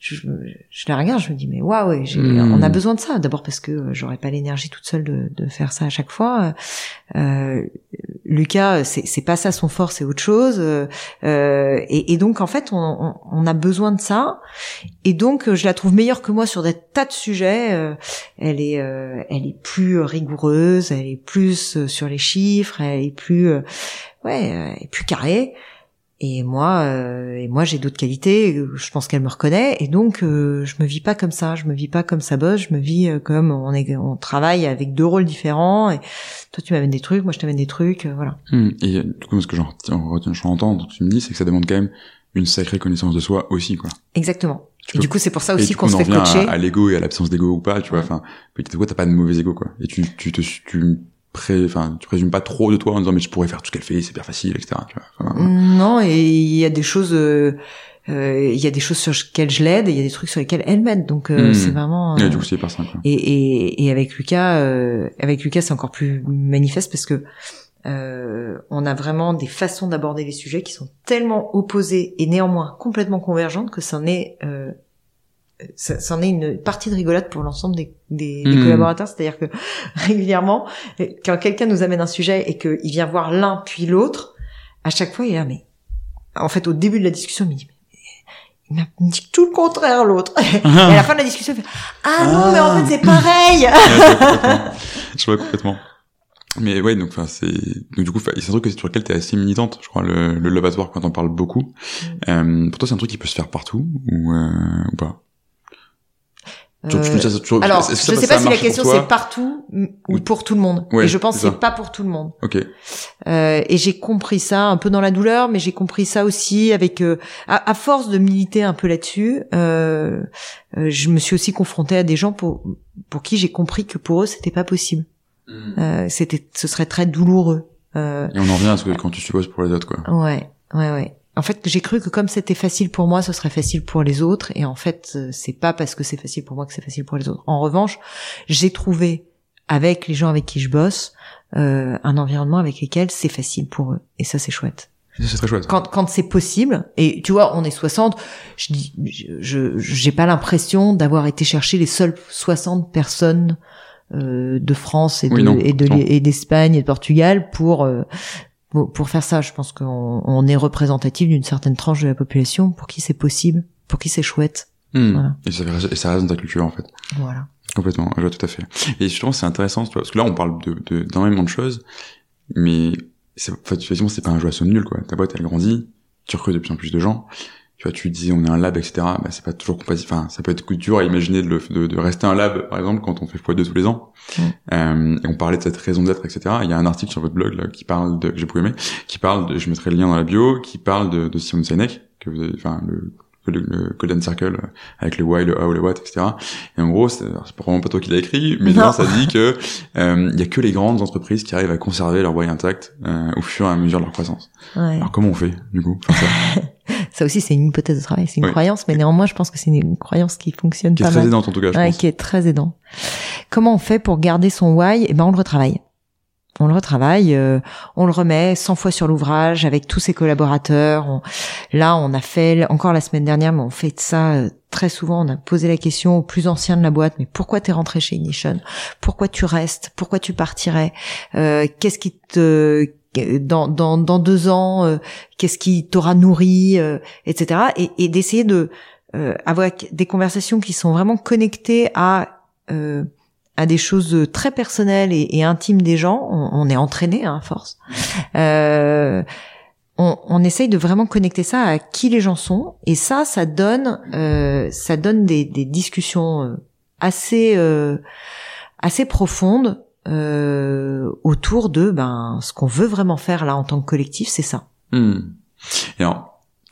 Speaker 2: je, je la regarde, je me dis mais waouh, hmm. on a besoin de ça. D'abord parce que euh, j'aurais pas l'énergie toute seule de, de, faire ça à chaque fois. Euh, Lucas, c'est, pas ça son fort, c'est autre chose. Euh, et, et, donc en fait, on, on, a besoin de ça. Et donc je la trouve meilleure que moi sur des tas de sujets. Euh, elle est, euh, elle est plus rigoureuse, elle est plus sur les chiffres, elle est plus, ouais, elle est plus carrée. Et moi, euh, et moi j'ai d'autres qualités. Je pense qu'elle me reconnaît, et donc euh, je me vis pas comme ça. Je me vis pas comme sa bosse. Je me vis euh, comme on est, on travaille avec deux rôles différents. Et toi, tu m'amènes des trucs, moi je t'amène des trucs, voilà.
Speaker 1: Hmm. Et du coup, ce que j'en entends, ce que tu me dis, c'est que ça demande quand même une sacrée connaissance de soi aussi, quoi.
Speaker 2: Exactement. et du coup, c'est pour ça aussi qu'on se fait coacher.
Speaker 1: À, à l'ego et à l'absence d'ego ou pas, tu vois. Enfin, peut-être quoi, t'as pas de mauvais ego, quoi. Et tu, tu te, tu enfin, tu présumes pas trop de toi en disant mais je pourrais faire tout ce qu'elle fait, c'est super facile, etc. Tu
Speaker 2: vois, non, et il y a des choses, euh, euh, il y a des choses sur lesquelles je l'aide, et il y a des trucs sur lesquels elle m'aide, donc euh, hmm. c'est vraiment.
Speaker 1: du coup, c'est pas simple.
Speaker 2: Et, et, et avec Lucas, avec Lucas, c'est encore plus manifeste parce que on a vraiment des façons d'aborder les sujets qui sont tellement opposées et néanmoins complètement convergentes que c'en est c'en est une partie de rigolade pour l'ensemble des, des, hmm. collaborateurs. C'est-à-dire que (laughs) régulièrement, quand quelqu'un nous amène un sujet et qu'il vient voir l'un puis l'autre, à chaque fois, il est là, mais en fait, au début de la discussion, il me dit, il m'a dit tout le contraire l'autre. (laughs) et à la fin de la discussion, il fait, ah non, mais en fait, c'est pareil. (laughs)
Speaker 1: je vois complètement. Mais ouais, donc enfin c'est donc du coup c'est un truc que sur lequel t'es assez militante, je crois le, le love at work quand on parle beaucoup. Euh, pour toi c'est un truc qui peut se faire partout ou, euh, ou pas?
Speaker 2: Tu- tu- tu- alors, je sais pas si la question c'est partout ou pour tout le monde.
Speaker 1: Ouais,
Speaker 2: et je pense que c'est pas pour tout le monde.
Speaker 1: Ok.
Speaker 2: Euh, et j'ai compris ça un peu dans la douleur, mais j'ai compris ça aussi avec, euh, à, à force de militer un peu là-dessus, euh, euh, je me suis aussi confrontée à des gens pour pour qui j'ai compris que pour eux c'était pas possible. Euh, c'était, ce serait très douloureux. Euh,
Speaker 1: Et on en revient à ce que quand tu supposes pour les autres quoi.
Speaker 2: Ouais, ouais, ouais. En fait, j'ai cru que comme c'était facile pour moi, ce serait facile pour les autres. Et en fait, euh, c'est pas parce que c'est facile pour moi que c'est facile pour les autres. En revanche, j'ai trouvé avec les gens avec qui je bosse euh, un environnement avec lesquels c'est facile pour eux. Et ça, c'est chouette.
Speaker 1: C'est très chouette.
Speaker 2: Quand, quand c'est possible, et tu vois, on est 60, je dis, je, j'ai pas l'impression d'avoir été chercher les seules 60 personnes euh, de France et de,
Speaker 1: non,
Speaker 2: et de et d'Espagne et de Portugal pour euh, pour, pour faire ça. Je pense qu'on on est représentatif d'une certaine tranche de la population pour qui c'est possible, pour qui c'est chouette.
Speaker 1: Hmm.
Speaker 2: Voilà.
Speaker 1: Et, ça, et ça reste dans ta culture en fait.
Speaker 2: Voilà.
Speaker 1: Complètement, je vois tout à fait. Et justement, c'est intéressant, parce que là, on parle de, de, d'énormément de choses, mais c'est, effectivement, c'est pas un jeu à somme nul, quoi. Ta boîte, elle grandit, tu recrutes de plus en plus de gens. Tu vois, tu disais, on est un lab, etc. Bah, c'est pas toujours compatible. Enfin, ça peut être dur à imaginer de, le, de, de rester un lab, par exemple, quand on fait x2 tous les ans. Euh, et on parlait de cette raison d'être, etc. Il y a un article sur votre blog, là, qui parle de, que j'ai beaucoup aimé, qui parle de, je mettrai le lien dans la bio, qui parle de, de Simon Sinek, que vous avez, enfin, le, le, le Golden Circle, avec le why, le how, le what, etc. Et en gros, c'est probablement pas toi qui l'as écrit, mais
Speaker 2: Non.
Speaker 1: ça dit que euh, il y a que les grandes entreprises qui arrivent à conserver leur why intact euh, au fur et à mesure de leur croissance.
Speaker 2: Ouais.
Speaker 1: Alors comment on fait du coup ça, (laughs)
Speaker 2: Ça aussi, c'est une hypothèse de travail, c'est une
Speaker 1: Oui.
Speaker 2: croyance, mais néanmoins, je pense que c'est une croyance qui fonctionne
Speaker 1: Qui est
Speaker 2: pas
Speaker 1: très
Speaker 2: mal.
Speaker 1: aidante en tout cas, je
Speaker 2: Ouais,
Speaker 1: pense.
Speaker 2: qui est très aidant. Comment on fait pour garder son why? Eh ben, on le retravaille. On le retravaille, euh, on le remet 100 fois sur l'ouvrage avec tous ses collaborateurs. Là, on a fait encore la semaine dernière, mais on fait ça euh, très souvent. On a posé la question aux plus anciens de la boîte mais pourquoi t'es rentré chez Ignition? Pourquoi tu restes? Pourquoi tu partirais? Euh, Qu'est-ce qui te dans, dans, dans deux ans, euh, qu'est-ce qui t'aura nourri, euh, etc. Et, et d'essayer de avoir des conversations qui sont vraiment connectées à à des choses très personnelles et, intimes des gens. On, est entraîné hein, à force. Euh, on, on essaye de vraiment connecter ça à qui les gens sont et ça, ça donne euh, ça donne des, des discussions euh, assez euh, assez profondes euh, autour de ben ce qu'on veut vraiment faire là en tant que collectif, c'est ça.
Speaker 1: Hmm.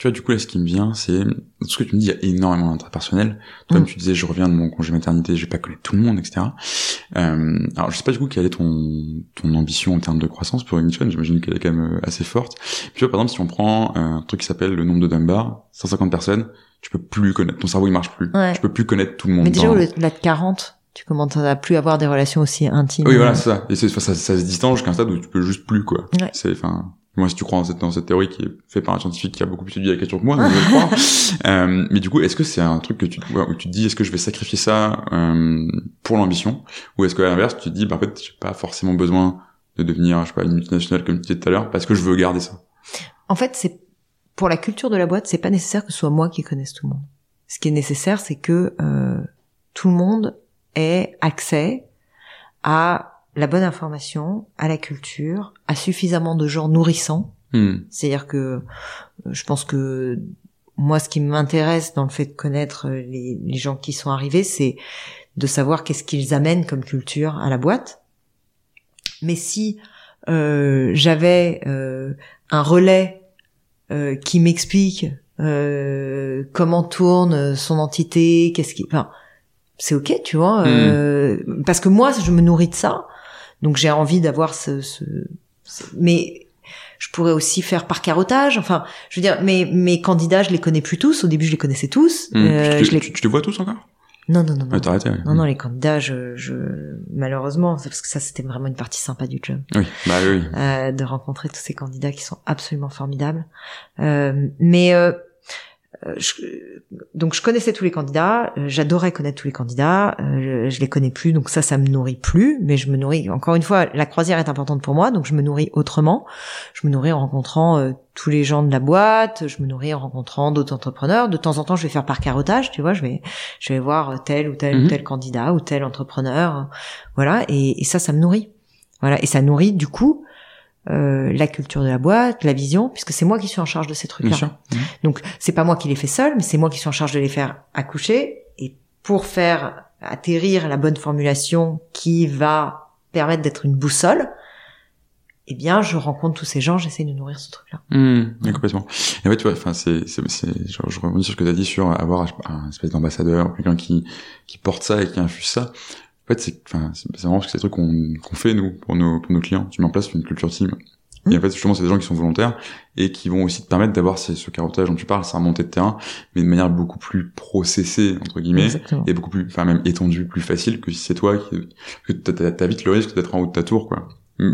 Speaker 1: Tu vois, du coup, là, ce qui me vient, c'est ce que tu me dis, il y a énormément d'interpersonnel. Comme
Speaker 2: Mm.
Speaker 1: tu disais, je reviens de mon congé maternité, je vais pas connaître tout le monde, etc. Euh, alors, je sais pas du coup quelle est ton ton ambition en termes de croissance pour Ignition. J'imagine qu'elle est quand même euh, assez forte. Puis, tu vois, par exemple, si on prend euh, un truc qui s'appelle le nombre de Dunbar, 150 personnes, tu peux plus connaître. Ton cerveau, il marche plus.
Speaker 2: Ouais.
Speaker 1: Tu peux plus connaître tout le monde.
Speaker 2: Mais déjà au-delà de 40, tu commences à plus avoir des relations aussi intimes.
Speaker 1: Oui, voilà, c'est ça. Et c'est, ça, ça se distance jusqu'à un stade où tu peux juste plus, quoi.
Speaker 2: Ouais.
Speaker 1: C'est, enfin, moi, si tu crois dans cette, dans cette théorie qui est faite par un scientifique qui a beaucoup plus étudié la question que moi, donc (laughs) je le croire. Euh, mais du coup, est-ce que c'est un truc que tu, où tu te dis, est-ce que je vais sacrifier ça, euh, pour l'ambition? Ou est-ce qu'à l'inverse, tu te dis, bah, en fait, j'ai pas forcément besoin de devenir, je sais pas, une multinationale comme tu disais tout à l'heure, parce que je veux garder ça.
Speaker 2: En fait, c'est pour la culture de la boîte, c'est pas nécessaire que ce soit moi qui connaisse tout le monde. Ce qui est nécessaire, c'est que euh, tout le monde ait accès à la bonne information, à la culture, à suffisamment de gens nourrissants.
Speaker 1: Hmm.
Speaker 2: C'est-à-dire que euh, je pense que moi, ce qui m'intéresse dans le fait de connaître euh, les, les gens qui sont arrivés, c'est de savoir qu'est-ce qu'ils amènent comme culture à la boîte. Mais si euh, j'avais euh, un relais euh, qui m'explique euh, comment tourne son entité, qu'est-ce qui, enfin, c'est ok, tu vois, euh, parce que moi, je me nourris de ça, donc j'ai envie d'avoir ce, ce, ce- mais je pourrais aussi faire par carottage. Enfin, je veux dire, mes mes candidats, je les connais plus tous. Au début, je les connaissais tous.
Speaker 1: Hmm.
Speaker 2: Euh,
Speaker 1: tu,
Speaker 2: je les...
Speaker 1: tu, tu les vois tous encore?
Speaker 2: Non, non, non, non.
Speaker 1: Ah, t'as arrêté.
Speaker 2: Non, non, les candidats, je, je malheureusement, parce que ça, c'était vraiment une partie sympa du job,
Speaker 1: Oui, bah oui,
Speaker 2: euh, de rencontrer tous ces candidats qui sont absolument formidables. Euh, mais euh, je- donc je connaissais tous les candidats, euh, j'adorais connaître tous les candidats, euh, je, je les connais plus, donc ça, ça me nourrit plus, mais je me nourris. Encore une fois, la croisière est importante pour moi, donc je me nourris autrement. Je me nourris en rencontrant euh, tous les gens de la boîte, je me nourris en rencontrant d'autres entrepreneurs. De temps en temps, je vais faire par carottage, tu vois, je vais, je vais voir tel ou tel
Speaker 1: Mhm.
Speaker 2: ou tel candidat ou tel entrepreneur, euh, voilà, et, et ça, ça me nourrit. Voilà, et ça nourrit du coup euh, la culture de la boîte, la vision, puisque c'est moi qui suis en charge de ces trucs-là.
Speaker 1: Mhm.
Speaker 2: Donc c'est pas moi qui les fais seul, mais c'est moi qui suis en charge de les faire accoucher. Et pour faire atterrir la bonne formulation qui va permettre d'être une boussole, eh bien, je rencontre tous ces gens, j'essaie de nourrir ce truc-là.
Speaker 1: Mmh, oui, complètement. Et ouais, tu vois, enfin, c'est, c'est, c'est, je, je rebondis sur ce que tu as dit sur avoir un espèce d'ambassadeur, quelqu'un qui, qui porte ça et qui infuse ça. En fait, c'est, enfin, c'est, c'est vraiment ces trucs qu'on, qu'on fait, nous, pour nos, pour nos clients. Tu mets en place une culture team. Et en fait, justement, c'est des gens qui sont volontaires et qui vont aussi te permettre d'avoir ce, ce carottage dont tu parles, c'est montée de terrain, mais de manière beaucoup plus processée, entre guillemets,
Speaker 2: Exactement.
Speaker 1: et beaucoup plus, enfin, même étendue, plus facile que si c'est toi qui, que t'as- t'as vite le risque d'être en haut de ta tour, quoi.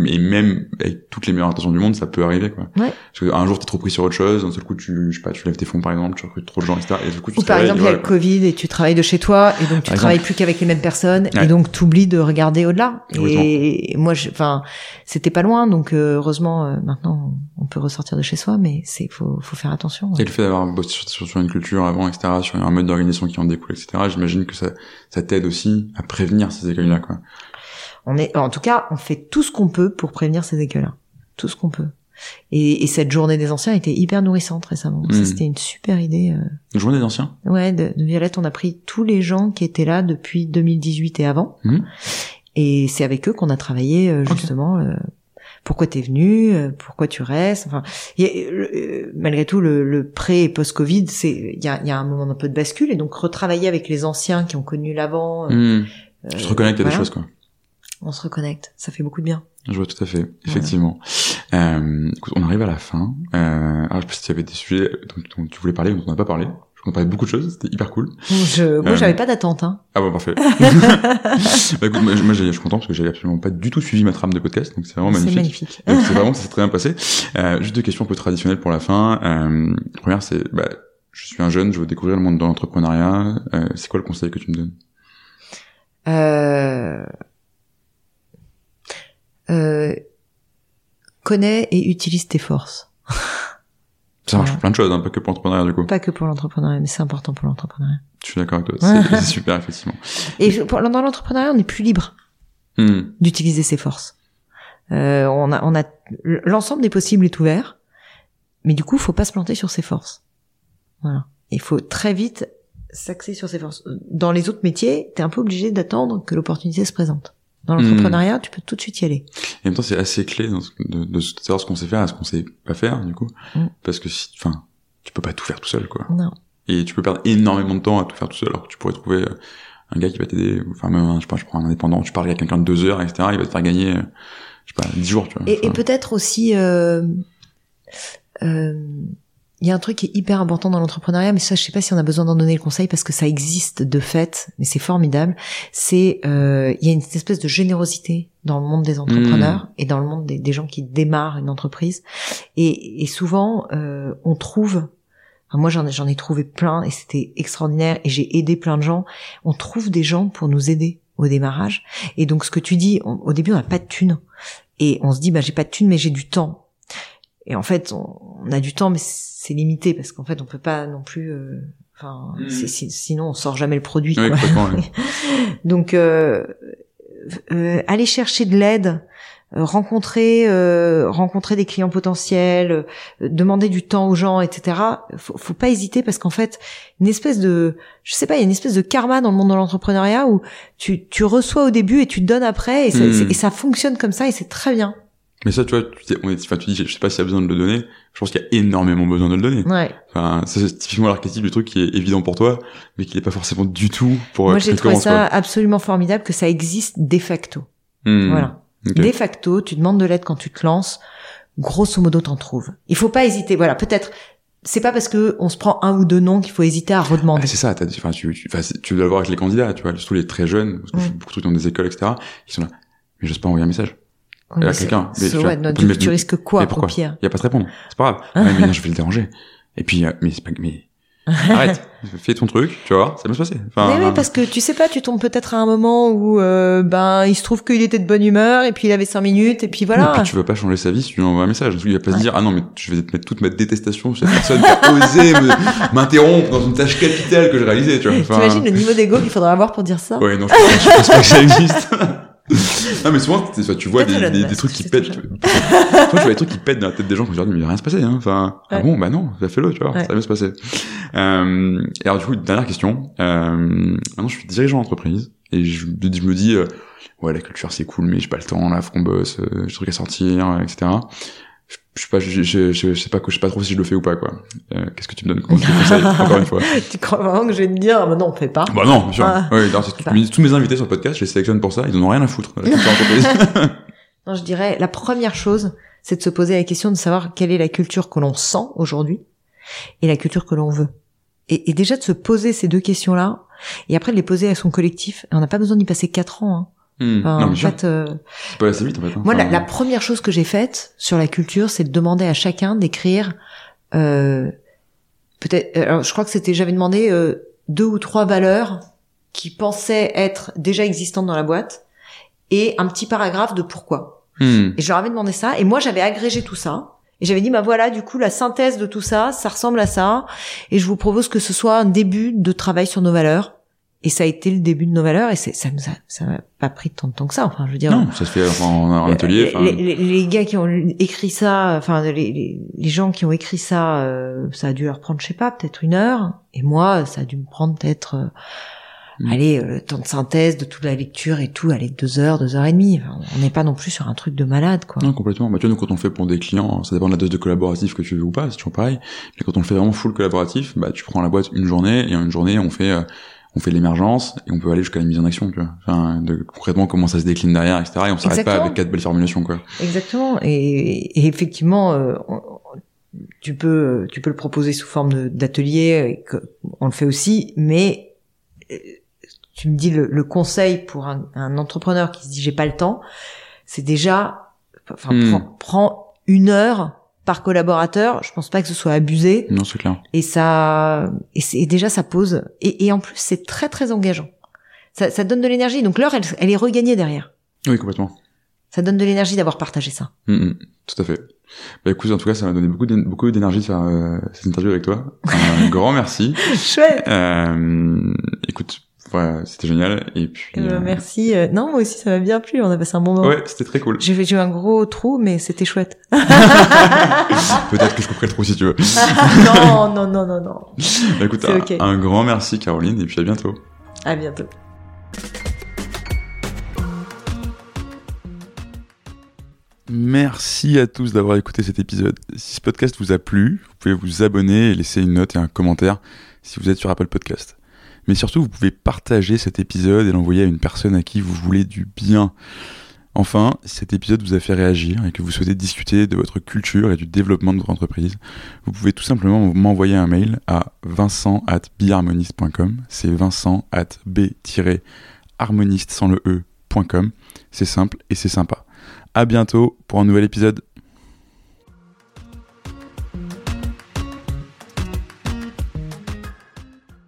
Speaker 1: Et même avec toutes les meilleures intentions du monde, ça peut arriver, quoi.
Speaker 2: Ouais.
Speaker 1: Parce qu'un jour, t'es trop pris sur autre chose, d'un seul coup, tu, je sais pas, tu lèves tes fonds, par exemple, tu recrutes trop de gens, etc. Et du coup, tu
Speaker 2: Ou par exemple, il y a le. Covid et tu travailles de chez toi et donc tu
Speaker 1: Par
Speaker 2: travailles plus qu'avec les mêmes personnes
Speaker 1: Ouais.
Speaker 2: et donc tu oublies de regarder au-delà. Et moi, enfin, c'était pas loin, donc euh, heureusement euh, maintenant on peut ressortir de chez soi, mais c'est faut faut faire attention.
Speaker 1: Et le fait d'avoir bossé sur, sur- sur une culture avant, etc., sur un mode d'organisation qui en découle, etc., j'imagine que ça, ça t'aide aussi à prévenir ces écueils-là, quoi.
Speaker 2: On est, en tout cas, on fait tout ce qu'on peut pour prévenir ces écueils-là, tout ce qu'on peut. Et, et cette journée des anciens était hyper nourrissante récemment. Ça,
Speaker 1: Mm.
Speaker 2: C'était une super idée. euh,
Speaker 1: Une journée des anciens?
Speaker 2: Ouais, de, de Violette, on a pris tous les gens qui étaient là depuis 2018 et avant.
Speaker 1: Mhm.
Speaker 2: Et c'est avec eux qu'on a travaillé euh, justement. euh, pourquoi t'es venu euh, Pourquoi tu restes Enfin, y a, euh, malgré tout, le, le pré et post-Covid, c'est il y a, y a un moment un peu de bascule et donc retravailler avec les anciens qui ont connu l'avant.
Speaker 1: Mmh. Tu te reconnectes à des choses, quoi.
Speaker 2: On se reconnecte, ça fait beaucoup de bien.
Speaker 1: Je vois tout à fait, effectivement. Euh, écoute, on arrive à la fin. Euh, alors, je sais pas si tu avais des sujets dont, dont tu voulais parler ou dont on n'a pas parlé. Je parler de beaucoup de choses, c'était hyper cool.
Speaker 2: Je, moi,
Speaker 1: Euh,
Speaker 2: j'avais pas d'attente. Hein.
Speaker 1: Ah bon, parfait. (laughs) bah écoute, moi, moi, je suis content parce que j'avais absolument pas du tout suivi ma trame de podcast, donc c'est vraiment
Speaker 2: C'est
Speaker 1: magnifique.
Speaker 2: magnifique.
Speaker 1: Donc c'est vraiment, ça s'est très bien passé. Euh, juste deux questions un peu traditionnelles pour la fin. Euh, première, c'est, bah, je suis un jeune, je veux découvrir le monde de l'entrepreneuriat. Euh, c'est quoi le conseil que tu me donnes?
Speaker 2: Euh, euh, connais et utilise tes forces.
Speaker 1: Ça marche pour plein de choses, hein, pas que pour l'entrepreneuriat du coup.
Speaker 2: Pas que pour l'entrepreneuriat, mais c'est important pour l'entrepreneuriat.
Speaker 1: Je suis d'accord avec toi. C'est (laughs) super, effectivement.
Speaker 2: Et pour- dans l'entrepreneuriat, on est plus libre
Speaker 1: Hmm.
Speaker 2: d'utiliser ses forces. Euh, on a, on a l'ensemble des possibles est ouvert, mais du coup, faut pas se planter sur ses forces. Voilà. Il faut très vite s'axer sur ses forces. Dans les autres métiers, t'es un peu obligé d'attendre que l'opportunité se présente. Dans
Speaker 1: Hmm.
Speaker 2: l'entrepreneuriat, tu peux tout de suite y aller.
Speaker 1: Et en même temps, c'est assez clé de, de savoir ce qu'on sait faire et ce qu'on sait pas faire, du coup.
Speaker 2: Mm.
Speaker 1: Parce que si, enfin, tu peux pas tout faire tout seul, quoi.
Speaker 2: Non.
Speaker 1: Et tu peux perdre énormément de temps à tout faire tout seul, alors que tu pourrais trouver euh, un gars qui va t'aider, enfin, même, un- je sais pas, je prends un indépendant, tu parles avec quelqu'un de deux heures, etc., il va te faire gagner, euh, je sais pas, dix jours, tu vois.
Speaker 2: Et, et peut-être aussi, euh, euh, il y a un truc qui est hyper important dans l'entrepreneuriat, mais ça, je sais pas si on a besoin d'en donner le conseil parce que ça existe de fait, mais c'est formidable. C'est, euh, il y a une espèce de générosité dans le monde des entrepreneurs et dans le monde des, des gens qui démarrent une entreprise. Et, et souvent, euh, on trouve Enfin, moi, j'en ai, j'en ai trouvé plein et c'était extraordinaire et j'ai aidé plein de gens. On trouve des gens pour nous aider au démarrage. Et donc, ce que tu dis, on- au début, on n'a pas de thunes. Et on se dit, bah, j'ai pas de thunes, mais j'ai du temps. Et en fait, on, on a du temps, mais c'est limité parce qu'en fait, on peut pas non plus. euh, Enfin, si- sinon, on sort jamais le produit.
Speaker 1: Oui,
Speaker 2: quoi. (laughs) Donc, euh, euh, aller chercher de l'aide, euh, rencontrer, euh, rencontrer des clients potentiels, euh, demander du temps aux gens, etc. Faut, faut pas hésiter parce qu'en fait, une espèce de, je sais pas, il y a une espèce de karma dans le monde de l'entrepreneuriat où tu, tu reçois au début et tu donnes après et ça, c'est- et ça fonctionne comme ça et c'est très bien.
Speaker 1: Mais ça, tu vois, tu, on est, enfin, tu dis, je sais pas s'il y a besoin de le donner. Je pense qu'il y a énormément besoin de le donner.
Speaker 2: Ouais.
Speaker 1: Enfin, ça, c'est typiquement l'archétype du truc qui est évident pour toi, mais qui n'est pas forcément du tout pour
Speaker 2: Moi,
Speaker 1: euh,
Speaker 2: j'ai trouvé ça absolument formidable que ça existe de facto.
Speaker 1: Hmm.
Speaker 2: Voilà. De facto, tu demandes de l'aide quand tu te lances. Grosso modo, t'en trouves. Il faut pas hésiter. Voilà, peut-être. C'est pas parce que on se prend un ou deux noms qu'il faut hésiter à redemander.
Speaker 1: Ah, c'est ça, enfin, tu, tu, tu dois le voir avec les candidats, tu vois, surtout les très jeunes, parce que je fais
Speaker 2: Mm.
Speaker 1: beaucoup de trucs dans des écoles, etc., qui sont là. Mais j'ose pas envoyer un message.
Speaker 2: Oui,
Speaker 1: à
Speaker 2: mais c'est-
Speaker 1: quelqu'un. Mais
Speaker 2: c'est-
Speaker 1: tu vois,
Speaker 2: ouais, risques quoi,
Speaker 1: mais
Speaker 2: au
Speaker 1: pourquoi
Speaker 2: pire
Speaker 1: Il y a pas de répondre. C'est pas grave. ouais, mais (laughs) non, je vais le déranger. Et puis, euh, mais c'est pas, mais, (laughs) arrête. Fais ton truc, tu voir, ça va se passer. Enfin,
Speaker 2: Mais oui, parce que tu sais pas, tu tombes peut-être à un moment où euh, ben il se trouve qu'il était de bonne humeur et puis il avait cinq minutes et puis voilà.
Speaker 1: puis tu vas pas changer sa vie si tu lui envoies un message. Il va pas se dire, ah non, mais je vais te mettre toute ma détestation sur cette personne qui a osé m'interrompre dans une tâche capitale que je réalisais, tu vois. Enfin,
Speaker 2: T'imagines le niveau d'ego qu'il faudra avoir pour dire ça
Speaker 1: Ouais, non, je pense, je pense pas que ça existe. (laughs) (laughs) non mais souvent tu, tu vois des, des, des trucs qui pètent. Souvent, tu vois des trucs qui pètent dans la tête des gens qui me disent mais il va rien se passer hein. Enfin ah bon bah non, ça fait-le tu vois,
Speaker 2: Ouais.
Speaker 1: ça va bien se passer. Euh, et alors du coup dernière question. Euh, maintenant je suis dirigeant d'entreprise et je, je me dis euh, ouais la culture c'est cool mais j'ai pas le temps là faut qu'on bosse, euh, j'ai des trucs à sortir etc. Je, sais pas, je, je, je, je sais pas, je sais pas trop si je le fais ou pas quoi. Euh, Qu'est-ce que tu me donnes comme conseil (laughs) encore une fois
Speaker 2: tu crois vraiment que je vais te dire, ah bah non, on fait pas.
Speaker 1: Bah non, bien sûr.
Speaker 2: Ah.
Speaker 1: Tout- mes- tous mes invités sur le podcast, je les sélectionne pour ça. Ils en ont rien à foutre. (laughs)
Speaker 2: Non, je dirais, la première chose, c'est de se poser la question de savoir quelle est la culture que l'on sent aujourd'hui et la culture que l'on veut. Et, et déjà de se poser ces deux questions-là, et après de les poser à son collectif. Et on n'a pas besoin d'y passer quatre ans. Hein.
Speaker 1: Hmm.
Speaker 2: Enfin,
Speaker 1: non,
Speaker 2: en fait, euh,
Speaker 1: assez vite en fait. hein.
Speaker 2: moi, la,
Speaker 1: Enfin,
Speaker 2: la première chose que j'ai faite sur la culture, c'est de demander à chacun d'écrire. Euh, peut-être. euh, Alors, je crois que c'était. J'avais demandé euh, deux ou trois valeurs qui pensaient être déjà existantes dans la boîte et un petit paragraphe de pourquoi.
Speaker 1: hmm.
Speaker 2: Et je leur avais demandé ça. Et moi, j'avais agrégé tout ça. Et j'avais dit, bah voilà, du coup, la synthèse de tout ça, ça ressemble à ça. Et je vous propose que ce soit un début de travail sur nos valeurs. Et ça a été le début de nos valeurs. Et ça nous a, ça m'a pas pris tant de temps que ça. Enfin, je veux dire.
Speaker 1: Non, ça se fait enfin, en, en atelier.
Speaker 2: Les, les- les gars qui ont écrit ça, enfin les, les, gens qui ont écrit ça, euh, ça a dû leur prendre, je sais pas, peut-être une heure. Et moi, ça a dû me prendre peut-être, euh,
Speaker 1: Mm.
Speaker 2: allez, euh, le temps de synthèse de toute la lecture et tout, allez, deux heures, deux heures et demie. Enfin, on n'est pas non plus sur un truc de malade, quoi.
Speaker 1: Non, complètement. Bah, tu vois, nous, quand on fait pour des clients, ça dépend de la dose de collaboratif que tu veux ou pas, c'est toujours pareil. Mais quand on le fait vraiment full collaboratif, bah, tu prends la boîte une journée, et en une journée, on fait, euh, on fait l'émergence, et on peut aller jusqu'à la mise en action, tu vois. Enfin, de, concrètement, comment ça se décline derrière, etc. Et on s'arrête pas avec quatre belles formulations, quoi.
Speaker 2: Exactement. Et, et effectivement, euh, on- tu peux, tu peux le proposer sous forme de- d'atelier. On le fait aussi, mais euh, tu me dis le, le conseil pour un, un entrepreneur qui se dit j'ai pas le temps, c'est déjà, enfin,
Speaker 1: Hmm.
Speaker 2: prends, prends une heure par collaborateur. Je pense pas que ce soit abusé.
Speaker 1: Non, c'est clair.
Speaker 2: Et ça, et, c'est- et déjà ça pose. Et, et en plus, c'est très très engageant. Ça, ça donne de l'énergie. Donc l'heure, elle, elle est regagnée derrière.
Speaker 1: Oui, complètement.
Speaker 2: Ça donne de l'énergie d'avoir partagé ça.
Speaker 1: Mm, mm, tout à fait. Bah écoute, en tout cas, ça m'a donné beaucoup beaucoup d'énergie de faire euh, cette interview avec toi. Un (laughs) grand merci.
Speaker 2: Chouette.
Speaker 1: Euh, écoute, voilà, c'était génial. Et puis,
Speaker 2: Eh ben,
Speaker 1: euh,
Speaker 2: merci. Euh, Non, moi aussi, ça m'a bien plu. On a passé un bon moment.
Speaker 1: ouais, c'était très cool.
Speaker 2: J'ai fait j'ai eu un gros trou, mais c'était chouette. (laughs) (laughs)
Speaker 1: Peut-être que je couperai le trou si tu veux. (laughs)
Speaker 2: non, non, non, non, non.
Speaker 1: Bah, écoute, un, un grand merci Caroline, et puis à bientôt.
Speaker 2: À bientôt.
Speaker 1: Merci à tous d'avoir écouté cet épisode. Si ce podcast vous a plu, vous pouvez vous abonner et laisser une note et un commentaire si vous êtes sur Apple Podcast. Mais surtout, vous pouvez partager cet épisode et l'envoyer à une personne à qui vous voulez du bien. Enfin, si cet épisode vous a fait réagir et que vous souhaitez discuter de votre culture et du développement de votre entreprise, vous pouvez tout simplement m'envoyer un mail à vincent at biharmoniste.com. C'est vincent at b-harmoniste sans le e.com. C'est simple et c'est sympa. À bientôt pour un nouvel épisode.